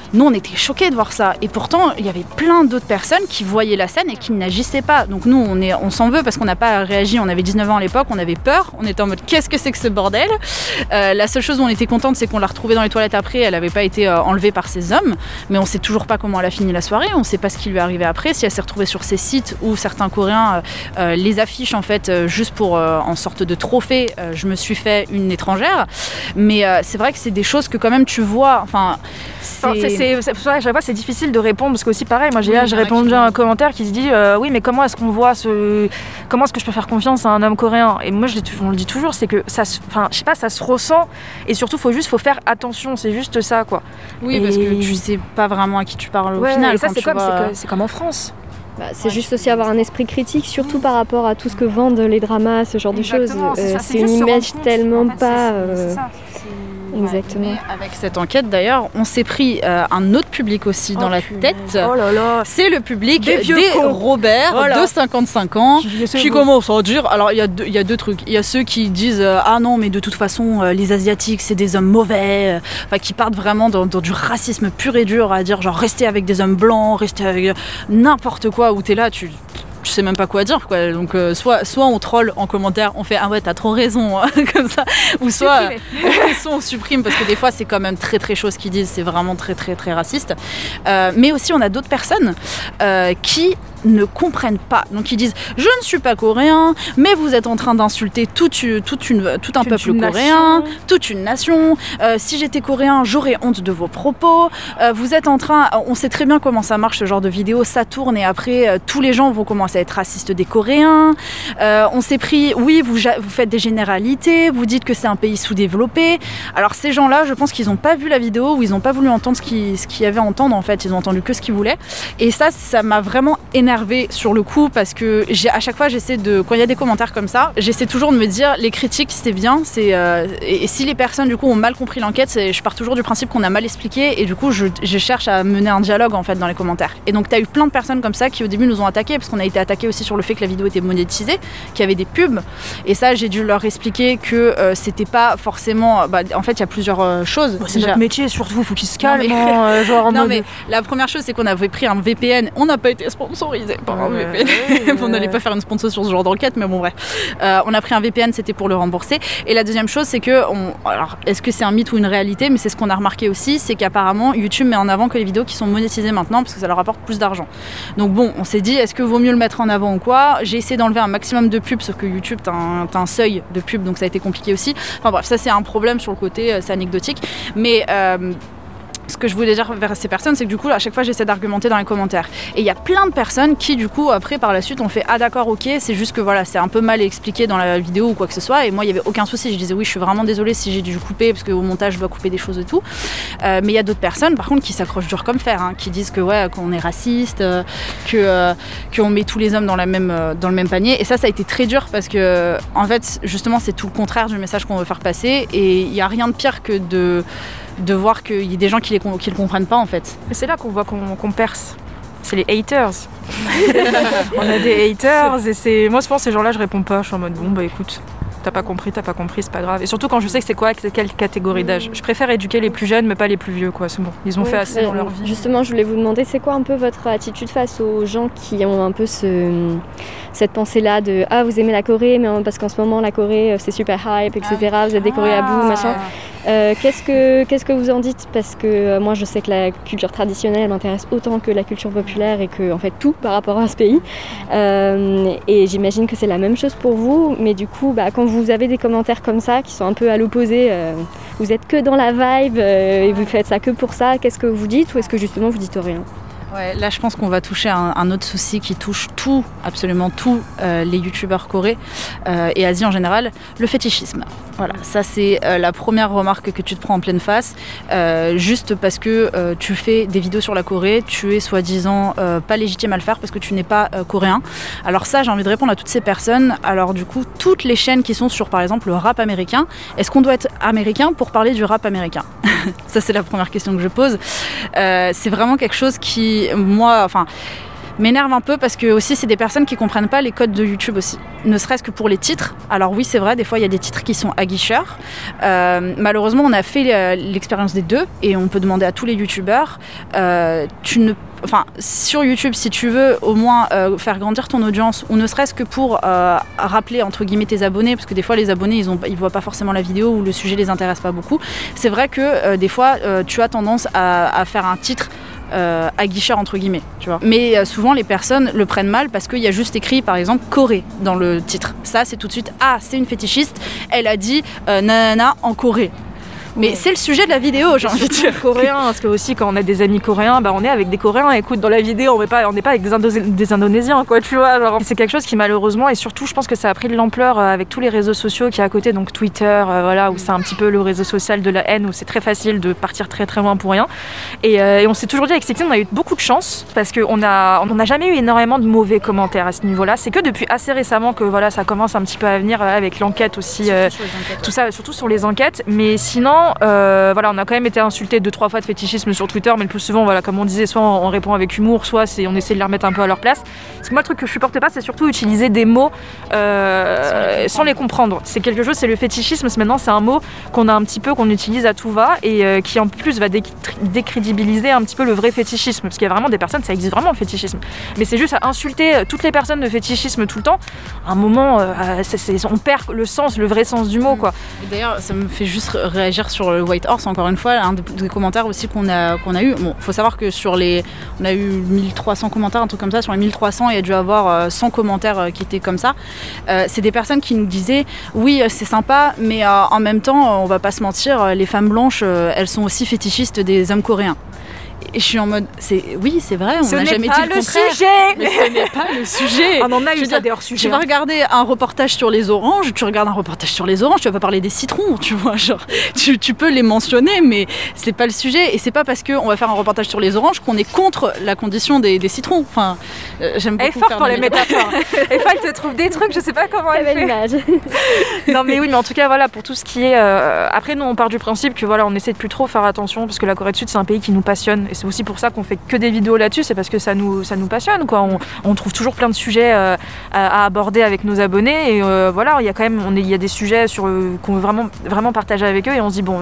S4: Nous on était choqués de voir ça et pourtant il y avait plein d'autres personnes qui voyaient la scène et qui n'agissaient pas. Donc nous on est, on s'en veut parce qu'on n'a pas réagi. On avait 19 ans à l'époque, on avait peur, on était en mode qu'est-ce que c'est que ce bordel? Euh, la seule chose où on était contente c'est qu'on l'a retrouvée dans les toilettes après. Elle n'avait pas été euh, enlevée par ces hommes mais on sait toujours pas comment elle a fini la soirée, on sait pas ce qui lui est arrivé après, si elle s'est retrouvée sur ces sites où certains Coréens euh, les affichent en fait juste pour euh, en sorte de trophée, je me suis fait une étrangère, mais c'est vrai que c'est des choses que quand même tu vois, Enfin,
S3: c'est-
S4: c'est...
S3: c'est- à chaque fois, c'est difficile de répondre parce que aussi pareil, moi j'ai
S4: Oui,
S3: là,
S4: il y
S3: j'ai
S4: en a
S3: répondu à un commentaire qui se dit euh, oui mais comment est-ce qu'on voit ce comment est-ce que je peux faire confiance à un homme coréen? Et moi je on le dit toujours c'est que ça se enfin je sais pas ça se ressent et surtout faut juste faut faire attention c'est juste ça quoi
S4: Oui, parce que tu sais pas vraiment à qui tu parles au
S3: Ouais,
S4: final.
S3: et ça c'est comme
S4: vois-
S3: c'est comme en France
S2: Bah, c'est juste aussi avoir un esprit critique, surtout par rapport à tout ce que vendent les dramas, ce genre de choses. Euh,
S3: ça,
S2: c'est une image tellement
S3: En fait, c'est-
S2: pas. Exactement.
S4: Avec cette enquête d'ailleurs, on s'est pris euh, un autre public aussi dans
S3: Oh,
S4: la tête.
S3: oh là là
S4: C'est le public
S3: Des
S4: des,
S3: vieux cons.
S4: Robert
S3: Voilà.
S4: de 55 ans
S3: Qui-
S4: commence à dire. Alors il y, a deux- il y a deux trucs. Il y a ceux qui disent euh, ah non mais de toute façon euh, les asiatiques c'est des hommes mauvais, enfin qui partent vraiment dans, dans du racisme pur et dur à dire genre restez avec des hommes blancs, restez avec n'importe quoi où t'es là tu tu sais même pas quoi dire quoi. Donc euh, soit, soit on troll en commentaire, on fait ah ouais t'as trop raison hein, <laughs> comme ça, ou soit, <laughs> soit on supprime parce que des fois c'est quand même très très chaud ce qu'ils disent, c'est vraiment très très très raciste. Euh, mais aussi on a d'autres personnes euh, qui ne comprennent pas. Donc ils disent je ne suis pas coréen, mais vous êtes en train d'insulter une, tout un peuple coréen, toute une nation. Euh, si j'étais coréen, j'aurais honte de vos propos. Euh, vous êtes en train, on sait très bien comment ça marche ce genre de vidéo, ça tourne et après euh, tous les gens vont commencer à être racistes des Coréens. on s'est pris, oui, vous, vous faites des généralités, vous dites que c'est un pays sous-développé. Alors ces gens-là, je pense qu'ils n'ont pas vu la vidéo ou ils n'ont pas voulu entendre ce qu'ils qu y avait à entendre en fait. Ils ont entendu que ce qu'ils voulaient. Et ça, ça m'a vraiment énervé sur le coup parce que à chaque fois j'essaie de quand il y a des commentaires comme ça, j'essaie toujours de me dire les critiques c'est bien, c'est euh, et, si les personnes du coup ont mal compris l'enquête, je pars toujours du principe qu'on a mal expliqué et du coup je, cherche à mener un dialogue en fait dans les commentaires. Et donc tu as eu plein de personnes comme ça qui au début nous ont attaqué parce qu'on a été attaqué aussi sur le fait que la vidéo était monétisée, qu'il y avait des pubs et ça j'ai dû leur expliquer que euh, c'était pas forcément bah, en fait il y a plusieurs euh, choses.
S3: c'est notre métier surtout, faut qu'ils se calment. Non mais, genre <laughs>
S4: non, mais la première chose c'est qu'on avait pris un VPN, on n'a pas été sponsorisé <laughs> on n'allait pas faire une sponsor sur ce genre d'enquête, mais bon, bref. Euh, on a pris un VPN, c'était pour le rembourser. Et la deuxième chose, c'est que, on, alors, est-ce que c'est un mythe ou une réalité Mais c'est ce qu'on a remarqué aussi, c'est qu'apparemment, YouTube met en avant que les vidéos qui sont monétisées maintenant parce que ça leur apporte plus d'argent. Donc bon, on s'est dit, est-ce que vaut mieux le mettre en avant ou quoi? J'ai essayé d'enlever un maximum de pubs, sauf que YouTube, t'as un, un, seuil de pubs, donc ça a été compliqué aussi. Enfin bref, ça c'est un problème sur le côté, euh, c'est anecdotique. Mais euh, ce que je voulais dire vers ces personnes, c'est que du coup, à chaque fois, j'essaie d'argumenter dans les commentaires. Et il y a plein de personnes qui, du coup, après, par la suite, ont fait Ah, d'accord, ok, c'est juste que voilà, c'est un peu mal expliqué dans la vidéo ou quoi que ce soit. Et moi, il n'y avait aucun souci. Je disais Oui, je suis vraiment désolée si j'ai dû couper, parce qu'au montage, je dois couper des choses et tout. Euh, mais il y a d'autres personnes, par contre, qui s'accrochent dur comme fer, hein, qui disent que, ouais, qu'on est raciste, euh, que euh, qu'on met tous les hommes dans, dans le même panier. Et ça, ça a été très dur parce que, en fait, justement, c'est tout le contraire du message qu'on veut faire passer. Et il n'y a rien de pire que de de voir qu'il y a des gens qui ne le comprennent pas en fait.
S3: C'est là qu'on voit qu'on perce. C'est les haters. <laughs> on a des haters et c'est moi souvent ces gens-là je réponds pas. Je suis en mode bon bah écoute, t'as pas compris, t'as pas compris, c'est pas grave. Et surtout quand je sais que c'est quoi, quelle catégorie d'âge. Je préfère éduquer les plus jeunes mais pas les plus vieux quoi. C'est bon, ils ont fait assez dans leur vie.
S2: Justement, je voulais vous demander c'est quoi un peu votre attitude face aux gens qui ont un peu ce cette pensée-là de ah vous aimez la Corée mais parce qu'en ce moment la Corée euh, c'est super hype etc. Ah vous êtes décoré à bout machin. Euh, qu'est-ce, que, qu'est-ce que vous en dites? Parce que euh, moi je sais que la culture traditionnelle m'intéresse autant que la culture populaire et que en fait tout par rapport à ce pays. et j'imagine que c'est la même chose pour vous. Mais du coup, bah, quand vous avez des commentaires comme ça qui sont un peu à l'opposé, vous êtes que dans la vibe et vous faites ça que pour ça, qu'est-ce que vous dites ou est-ce que justement vous dites rien?
S4: Là, je pense qu'on va toucher un, un, autre souci qui touche tout, absolument tous euh, les youtubeurs corées euh, et Asie en général, le fétichisme. Voilà, ça c'est euh, la première remarque que tu te prends en pleine face. Juste parce que tu fais des vidéos sur la Corée, tu es soi-disant pas légitime à le faire parce que tu n'es pas coréen. Alors ça, j'ai envie de répondre à toutes ces personnes. Alors du coup, toutes les chaînes qui sont sur par exemple le rap américain, est-ce qu'on doit être américain pour parler du rap américain? <laughs> Ça c'est la première question que je pose. c'est vraiment quelque chose qui moi, enfin m'énerve un peu parce que aussi c'est des personnes qui comprennent pas les codes de YouTube aussi, ne serait-ce que pour les titres. Alors oui c'est vrai, des fois il y a des titres qui sont aguicheurs. Euh, malheureusement on a fait euh, l'expérience des deux et on peut demander à tous les YouTubeurs, euh, enfin sur YouTube si tu veux au moins euh, faire grandir ton audience ou ne serait-ce que pour rappeler entre guillemets tes abonnés parce que des fois les abonnés ils ont ils voient pas forcément la vidéo ou le sujet les intéresse pas beaucoup c'est vrai que des fois tu as tendance à faire un titre euh, aguicheur entre guillemets, tu vois. Mais euh, souvent les personnes le prennent mal parce qu'il y a juste écrit par exemple Corée dans le titre. Ça c'est tout de suite ah c'est une fétichiste, elle a dit euh, nanana en Corée. Mais c'est le sujet de la vidéo, j'ai envie de dire.
S3: Coréen, parce que aussi quand on a des amis coréens, bah on est avec des Coréens. Écoute, dans la vidéo, on n'est pas, on pas avec des, Indonésiens, quoi, tu vois. C'est quelque chose qui malheureusement, et surtout, je pense que ça a pris de l'ampleur euh, avec tous les réseaux sociaux qui a à côté, donc Twitter, euh, voilà, où c'est un petit peu le réseau social de la haine, où c'est très facile de partir très très loin pour rien. Et, euh, on s'est toujours dit avec Sextine, on a eu beaucoup de chance parce qu'on a, on n'a jamais eu énormément de mauvais commentaires à ce niveau-là. C'est que depuis assez récemment que voilà, ça commence un petit peu à venir avec l'enquête aussi, tout ça, surtout sur les enquêtes. Mais sinon, euh, voilà, on a quand même été insulté deux trois fois de fétichisme sur Twitter, mais le plus souvent, voilà, comme on disait, soit on, répond avec humour, soit c'est on essaie de les remettre un peu à leur place. Parce que moi, le truc que je supporte pas, c'est surtout utiliser des mots euh, sans les comprendre. C'est quelque chose, c'est le fétichisme. Maintenant, c'est un mot qu'on a un petit peu, qu'on utilise à tout va et euh, qui en plus va décrédibiliser un petit peu le vrai fétichisme. Parce qu'il y a vraiment des personnes, ça existe vraiment le fétichisme. Mais c'est juste à insulter toutes les personnes de fétichisme tout le temps. À un moment, on perd le sens, le vrai sens du mot, quoi.
S4: D'ailleurs, ça me fait juste réagir sur le White Horse, encore une fois, un des, commentaires aussi qu'on a, eu. Bon, faut savoir que sur les. On a eu 1300 commentaires, un truc comme ça. Sur les 1300, il y a dû avoir 100 euh, commentaires euh, qui étaient comme ça. Euh, c'est des personnes qui nous disaient Oui, c'est sympa, mais en même temps, on va pas se mentir, les femmes blanches, elles sont aussi fétichistes des hommes coréens. Et je suis en mode, c'est oui, c'est vrai, on n'a jamais dit le,
S3: le Sujet.
S4: Mais ce n'est pas le sujet.
S3: On en a eu des hors sujets.
S4: Tu vas regarder un reportage sur les oranges, tu regardes un reportage sur les oranges, tu vas pas parler des citrons, tu vois, genre, tu, tu peux les mentionner, mais c'est pas le sujet. Et c'est pas parce qu'on va faire un reportage sur les oranges qu'on est contre la condition des, des citrons. Enfin,
S3: euh, j'aime beaucoup. Elle est forte pour les métaphores. <laughs> Et elle te trouve des trucs, je sais pas comment elle fait.
S2: Image.
S3: non, mais oui, mais en tout cas, voilà, pour tout ce qui est. Euh, après, nous, on part du principe que voilà, on essaie de plus trop faire attention parce que la Corée du Sud, c'est un pays qui nous passionne c'est aussi pour ça qu'on fait que des vidéos là-dessus, c'est parce que ça nous, ça nous passionne. Quoi. On, trouve toujours plein de sujets euh, à, aborder avec nos abonnés. Et euh, voilà, il y a quand même on il y a des sujets sur, euh, qu'on veut vraiment, vraiment partager avec eux. Et on se dit, bon,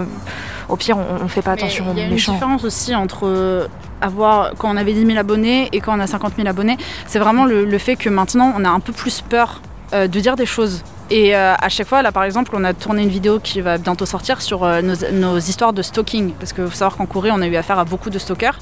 S3: au pire, on, ne fait pas attention
S4: Il y a une différence aussi entre avoir quand on avait 10 000 abonnés et quand on a 50 000 abonnés. C'est vraiment le, le fait que maintenant, on a un peu plus peur de dire des choses et euh, à chaque fois, là par exemple, on a tourné une vidéo qui va bientôt sortir sur euh, nos, histoires de stalking. Parce qu'il faut savoir qu'en Corée, on a eu affaire à beaucoup de stalkers.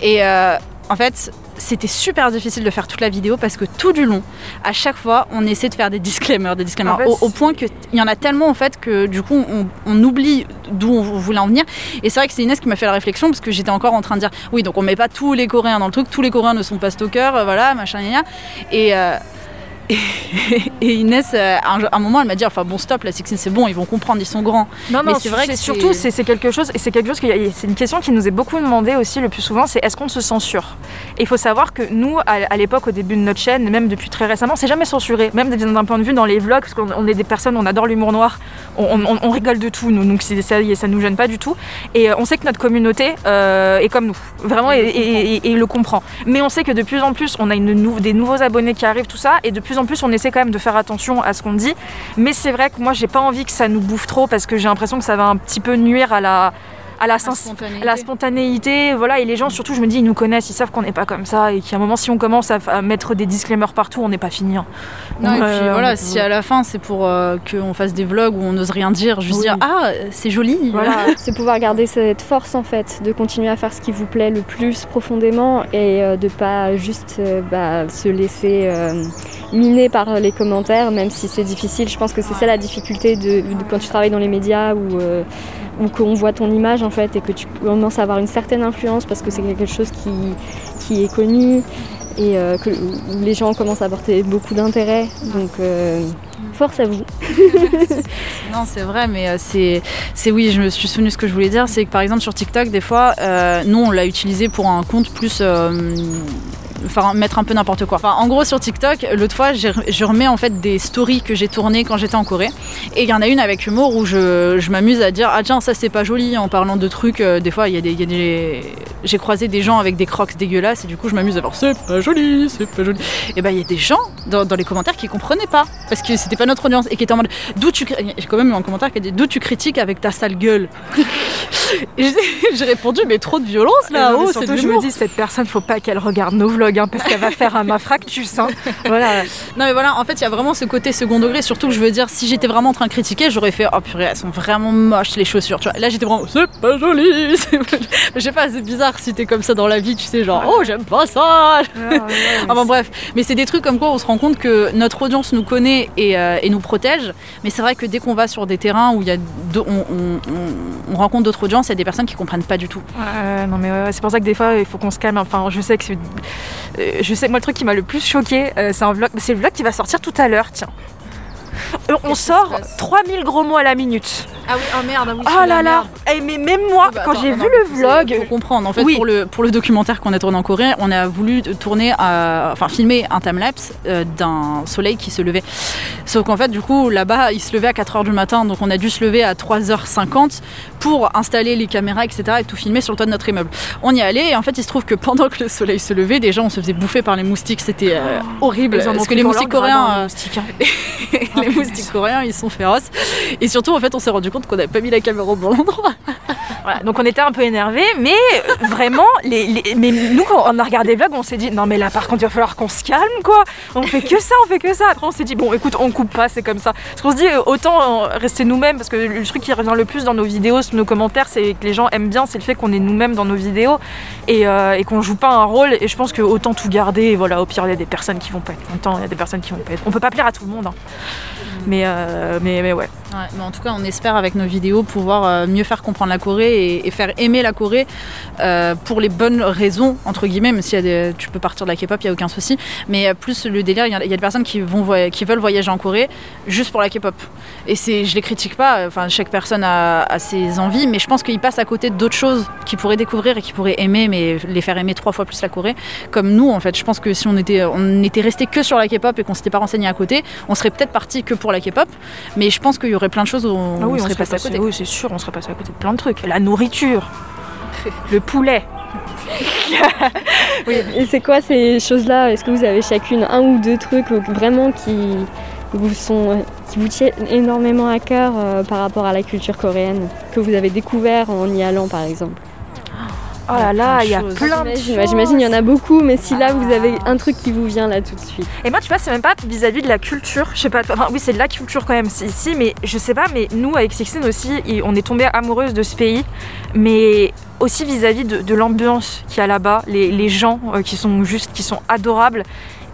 S4: Et euh, en fait, c'était super difficile de faire toute la vidéo parce que tout du long, à chaque fois, on essaie de faire des disclaimers, des disclaimers, au, point qu'il y en a tellement en fait que du coup, on, oublie d'où on voulait en venir. Et c'est vrai que c'est Inès qui m'a fait la réflexion parce que j'étais encore en train de dire, oui, donc on met pas tous les Coréens dans le truc, tous les Coréens ne sont pas stalkers, voilà, machin, et et, <laughs> Inès, euh, à un, moment, elle m'a dit enfin bon stop, la sexy c'est bon, ils vont comprendre, ils sont grands.
S3: Non, mais c'est vrai que surtout c'est quelque chose et c'est quelque chose c'est une question qui nous est beaucoup demandée aussi le plus souvent, c'est est-ce qu'on se censure? Et il faut savoir que nous, à, l'époque, au début de notre chaîne, même depuis très récemment, c'est jamais censuré, même d'un point de vue dans les vlogs, parce qu'on est des personnes, on adore l'humour noir, on, rigole de tout, nous, donc ça, ça nous gêne pas du tout. Et euh, on sait que notre communauté euh, est comme nous, vraiment, et, le comprend. Mais on sait que de plus en plus, on a une, des nouveaux abonnés qui arrivent, tout ça, et de plus en plus, on essaie quand même de faire attention à ce qu'on dit. Mais c'est vrai que moi, j'ai pas envie que ça nous bouffe trop parce que j'ai l'impression que ça va un petit peu nuire à la, à la, spontanéité. la spontanéité. Voilà, et les gens, surtout, je me dis, ils nous connaissent, ils savent qu'on n'est pas comme ça et qu'à un moment, si on commence à, mettre des disclaimers partout, on n'est pas fini. Hein.
S4: Non, et puis euh, voilà, si à la fin, c'est pour euh, qu'on fasse des vlogs où on n'ose rien dire, juste dire, ah, c'est joli.
S2: Voilà, <laughs> c'est pouvoir garder cette force en fait, de continuer à faire ce qui vous plaît le plus profondément et euh, de pas juste bah, se laisser miner par les commentaires, même si c'est difficile. Je pense que c'est ça la difficulté de, quand tu travailles dans les médias ou ou qu'on voit ton image en fait et que tu commences à avoir une certaine influence parce que c'est quelque chose qui, est connu et euh, que les gens commencent à porter beaucoup d'intérêt. Donc euh, force à vous. <laughs>
S4: non, c'est vrai, mais euh, c'est, c'est oui, je me suis souvenu ce que je voulais dire, c'est que par exemple sur TikTok, des fois, nous on l'a utilisé pour un compte plus enfin mettre un peu n'importe quoi. Enfin, en gros sur TikTok, l'autre fois, je remets en fait des stories que j'ai tournées quand j'étais en Corée. Et il y en a une avec humour où je, je m'amuse à dire ah tiens ça c'est pas joli en parlant de trucs. Euh, des fois il y a des, j'ai croisé des gens avec des crocs dégueulasses et du coup je m'amuse à dire c'est pas joli, c'est pas joli. Et ben il y a des gens dans, dans, les commentaires qui comprenaient pas parce que c'était pas notre audience et qui étaient en mode d'où tu j'ai quand même eu un commentaire qui a dit d'où tu critiques avec ta sale gueule? <laughs> <laughs> j'ai répondu mais trop de violence là.
S3: Oh, surtout je me dis cette personne faut pas qu'elle regarde nos vlogs Hein, parce qu'elle va faire un mafractus. Hein. Voilà.
S4: Non mais voilà, en fait il y a vraiment ce côté second degré. Surtout que je veux dire, si j'étais vraiment en train de critiquer, j'aurais fait oh purée, elles sont vraiment moches les chaussures. Tu vois. Là j'étais vraiment c'est pas joli. <laughs> Je sais pas, c'est bizarre si t'es comme ça dans la vie, tu sais genre oh j'aime pas ça. <laughs> enfin bref, mais c'est des trucs comme quoi on se rend compte que notre audience nous connaît et, euh, nous protège. Mais c'est vrai que dès qu'on va sur des terrains où il y a on, rencontre d'autres audiences, il y a des personnes qui comprennent pas du tout.
S3: non mais c'est pour ça que des fois il faut qu'on se calme. Enfin je sais que euh, je sais, moi, le truc qui m'a le plus choqué, euh, c'est un vlog. C'est le vlog qui va sortir tout à l'heure, tiens. Euh, on sort 3000 gros mots à la minute.
S4: Ah oui, oh merde, ah oui,
S3: Oh là là. Eh, Mais même moi,
S4: Bah,
S3: quand j'ai vu le vlog,
S4: Faut comprendre. En fait,
S3: Oui.
S4: pour, le, pour le documentaire qu'on a tourné en Corée, on a voulu tourner, à- enfin filmer un timelapse euh, d'un soleil qui se levait. Sauf qu'en fait, du coup, là-bas, il se levait à 4h du matin, donc on a dû se lever à 3h50 pour installer les caméras, etc. et tout filmer sur le toit de notre immeuble. On y allait et en fait, il se trouve que pendant que le soleil se levait, déjà, on se faisait bouffer par les moustiques. C'était euh, horrible.
S3: En ont
S4: Parce que les moustiques coréens,
S3: hein,
S4: euh,
S3: les moustiques, hein. <laughs>
S4: les moustiques coréens, ils sont féroces. Et surtout, en fait, on s'est rendu compte qu'on n'avait pas mis la caméra au bon endroit.
S3: Voilà, donc on était un peu énervés, mais vraiment, les, les- mais nous quand on a regardé le vlog, on s'est dit non mais là par contre il va falloir qu'on se calme quoi. On fait que ça, on fait que ça. Après on s'est dit bon écoute on coupe pas, c'est comme ça. Parce qu'on se dit autant euh, rester nous-mêmes parce que le truc qui revient le plus dans nos vidéos, nos commentaires, c'est que les gens aiment bien, c'est le fait qu'on est nous-mêmes dans nos vidéos et, euh, et qu'on joue pas un rôle. Et je pense que autant tout garder. Voilà, au pire il y a des personnes qui vont pas être contents, il y a des personnes qui vont pas être. On peut pas plaire à tout le monde. hein. Shut down. Mais, euh, mais mais ouais.
S4: Ouais, mais en tout cas, on espère avec nos vidéos pouvoir euh, mieux faire comprendre la Corée et, faire aimer la Corée euh, pour les bonnes raisons, entre guillemets, même si tu peux partir de la K-pop, il n'y a aucun souci. Mais plus le délire, il y, a- des personnes qui, vont qui veulent voyager en Corée juste pour la K-pop. Et je les critique pas, enfin, chaque personne a, a ses envies, mais je pense qu'ils passent à côté d'autres choses qu'ils pourraient découvrir et qu'ils pourraient aimer, mais les faire aimer trois fois plus la Corée. Comme nous, en fait, je pense que si on était, on était resté que sur la K-pop et qu'on s'était pas renseigné à côté, on serait peut-être parti que pour la K-pop. Mais je pense qu'il y aurait plein de choses où on,
S3: Ah oui,
S4: on serait
S3: serait
S4: passé à côté.
S3: Oui, c'est sûr, on serait passé à côté de plein de trucs. La nourriture, <laughs> le poulet. <laughs>
S2: Et c'est quoi ces choses-là? Est-ce que vous avez chacune un ou deux trucs vraiment qui vous, sont, qui vous tiennent énormément à cœur euh, par rapport à la culture coréenne Que vous avez découvert en y allant par exemple?
S3: Oh là là, il y a plein de
S2: J'imagine,
S3: choses.
S2: ouais, j'imagine, il y en a beaucoup, mais si là
S3: Ah.
S2: vous avez un truc qui vous vient là tout de suite.
S3: Et moi, tu vois, c'est même pas vis-à-vis de la culture. Je sais pas. Enfin, oui, c'est de la culture quand même c'est ici, mais je sais pas. Mais nous, avec Sixteen aussi, et on est tombé amoureuse de ce pays, mais aussi vis-à-vis de, de l'ambiance qu'il y a là-bas, les, les gens euh, qui sont juste, qui sont adorables.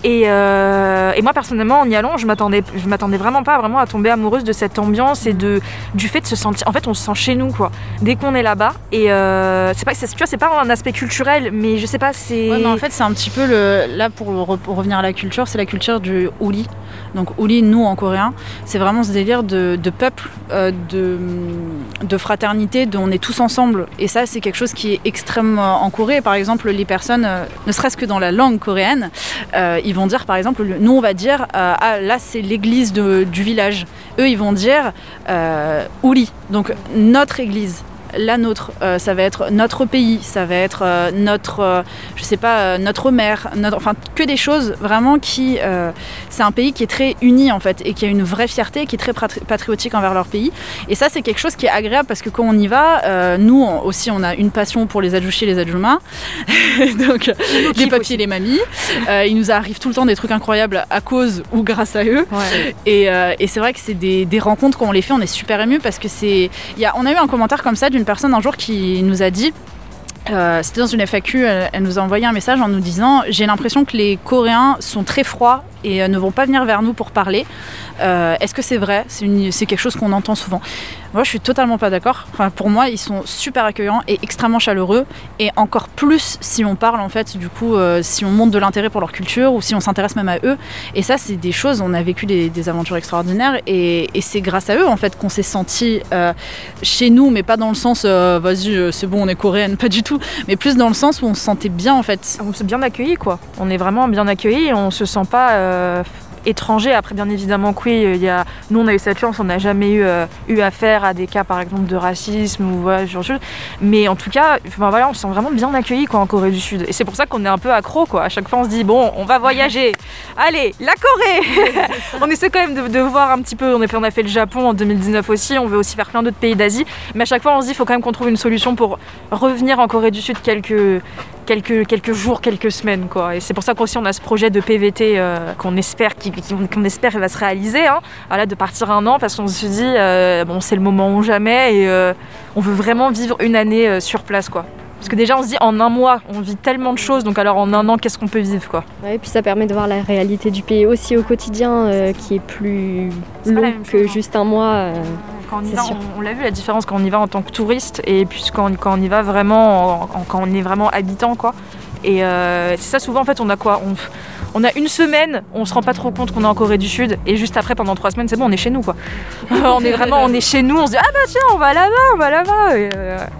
S3: Et, euh, et moi personnellement en y allant, je m'attendais, m'attendais vraiment pas vraiment à tomber amoureuse de cette ambiance et de du fait de se sentir. En fait, on se sent chez nous quoi. Dès qu'on est là-bas. Et euh, c'est pas, c'est, tu vois, c'est pas un aspect culturel, mais je sais pas, c'est.
S4: Ouais, en fait, c'est un petit peu le. Là, pour, re- pour revenir à la culture, c'est la culture du uli. Donc, uli, nous en coréen, c'est vraiment ce délire de, peuple, euh, de, de fraternité, de on est tous ensemble. Et ça, c'est quelque chose qui est extrême euh, en Corée. Par exemple, les personnes, euh, ne serait-ce que dans la langue coréenne, ils vont dire, par exemple, le- nous, on va dire, euh, ah, là, c'est l'église du village. Eux, ils vont dire euh, uli, donc notre église. La nôtre, euh, ça va être notre pays, ça va être euh, notre, euh, je sais pas, euh, notre mère, notre, enfin que des choses vraiment qui, c'est un pays qui est très uni en fait et qui a une vraie fierté, qui est très patri- patriotique envers leur pays. Et ça, c'est quelque chose qui est agréable parce que quand on y va, nous on- aussi, on a une passion pour les adjouchis et les adjoumas, <laughs> donc les papiers les mamies. Il nous arrive tout le temps des trucs incroyables à cause ou grâce à eux.
S3: Ouais.
S4: Et, et c'est vrai que c'est des, des rencontres quand on les fait, on est super ému parce que c'est. on a eu un commentaire comme ça d'une personne un jour qui nous a dit. euh, C'était dans une FAQ, elle nous a envoyé un message en nous disant J'ai l'impression que les Coréens sont très froids et euh, ne vont pas venir vers nous pour parler. Euh, Est-ce que c'est vrai? C'est quelque chose qu'on entend souvent. Moi, je suis totalement pas d'accord. Enfin, pour moi, ils sont super accueillants et extrêmement chaleureux. Et encore plus si on parle, en fait, du coup, euh, si on montre de l'intérêt pour leur culture ou si on s'intéresse même à eux. Et ça, c'est des choses, on a vécu des, aventures extraordinaires. Et, c'est grâce à eux, en fait, qu'on s'est senti chez nous, mais pas dans le sens, vas-y, c'est bon, on est coréenne, <laughs> pas du tout. Mais plus dans le sens où on se sentait bien, en fait.
S3: on s'est bien accueillis quoi. On est vraiment bien accueillis, on se sent pas euh, euh, étranger. Après bien évidemment que oui, il y a, nous on a eu cette chance, on n'a jamais eu, euh, eu affaire à des cas par exemple de racisme ou voilà, ce genre de choses. Mais en tout cas, enfin, voilà, on se sent vraiment bien accueillis quoi en Corée du Sud. Et c'est pour ça qu'on est un peu accro quoi. À chaque fois on se dit bon, on va voyager. <laughs> Allez, la Corée. <laughs> on essaie quand même de, de voir un petit peu. On a fait, on a fait le Japon en 2019 aussi. On veut aussi faire plein d'autres pays d'Asie. Mais à chaque fois on se dit il faut quand même qu'on trouve une solution pour revenir en Corée du Sud quelques quelques, quelques jours, quelques semaines. Quoi. Et c'est pour ça qu'aussi on a ce projet de PVT euh, qu'on espère, qui, qu'on espère va se réaliser. Hein. Voilà, de partir un an parce qu'on se dit, euh, bon, c'est le moment ou jamais et euh, on veut vraiment vivre une année euh, sur place. Quoi. Parce que déjà on se dit en un mois on vit tellement de choses donc alors en un an qu'est-ce qu'on peut vivre quoi?
S2: Ouais, et puis ça permet de voir la réalité du pays aussi au quotidien euh, qui est plus
S3: la
S2: long que
S3: hein.
S2: juste un mois. euh.
S3: Quand on y va, on, on l'a vu la différence quand on y va en tant que touriste et puis quand, quand on y va vraiment, en- en- quand on est vraiment habitant quoi. Et c'est ça, souvent, en fait, on a quoi? On, on a une semaine, on se rend pas trop compte qu'on est en Corée du Sud, et juste après, pendant trois semaines, c'est bon, on est chez nous, quoi. <laughs> on est vraiment, on est chez nous, on se dit, ah bah tiens, on va là-bas, on va là-bas,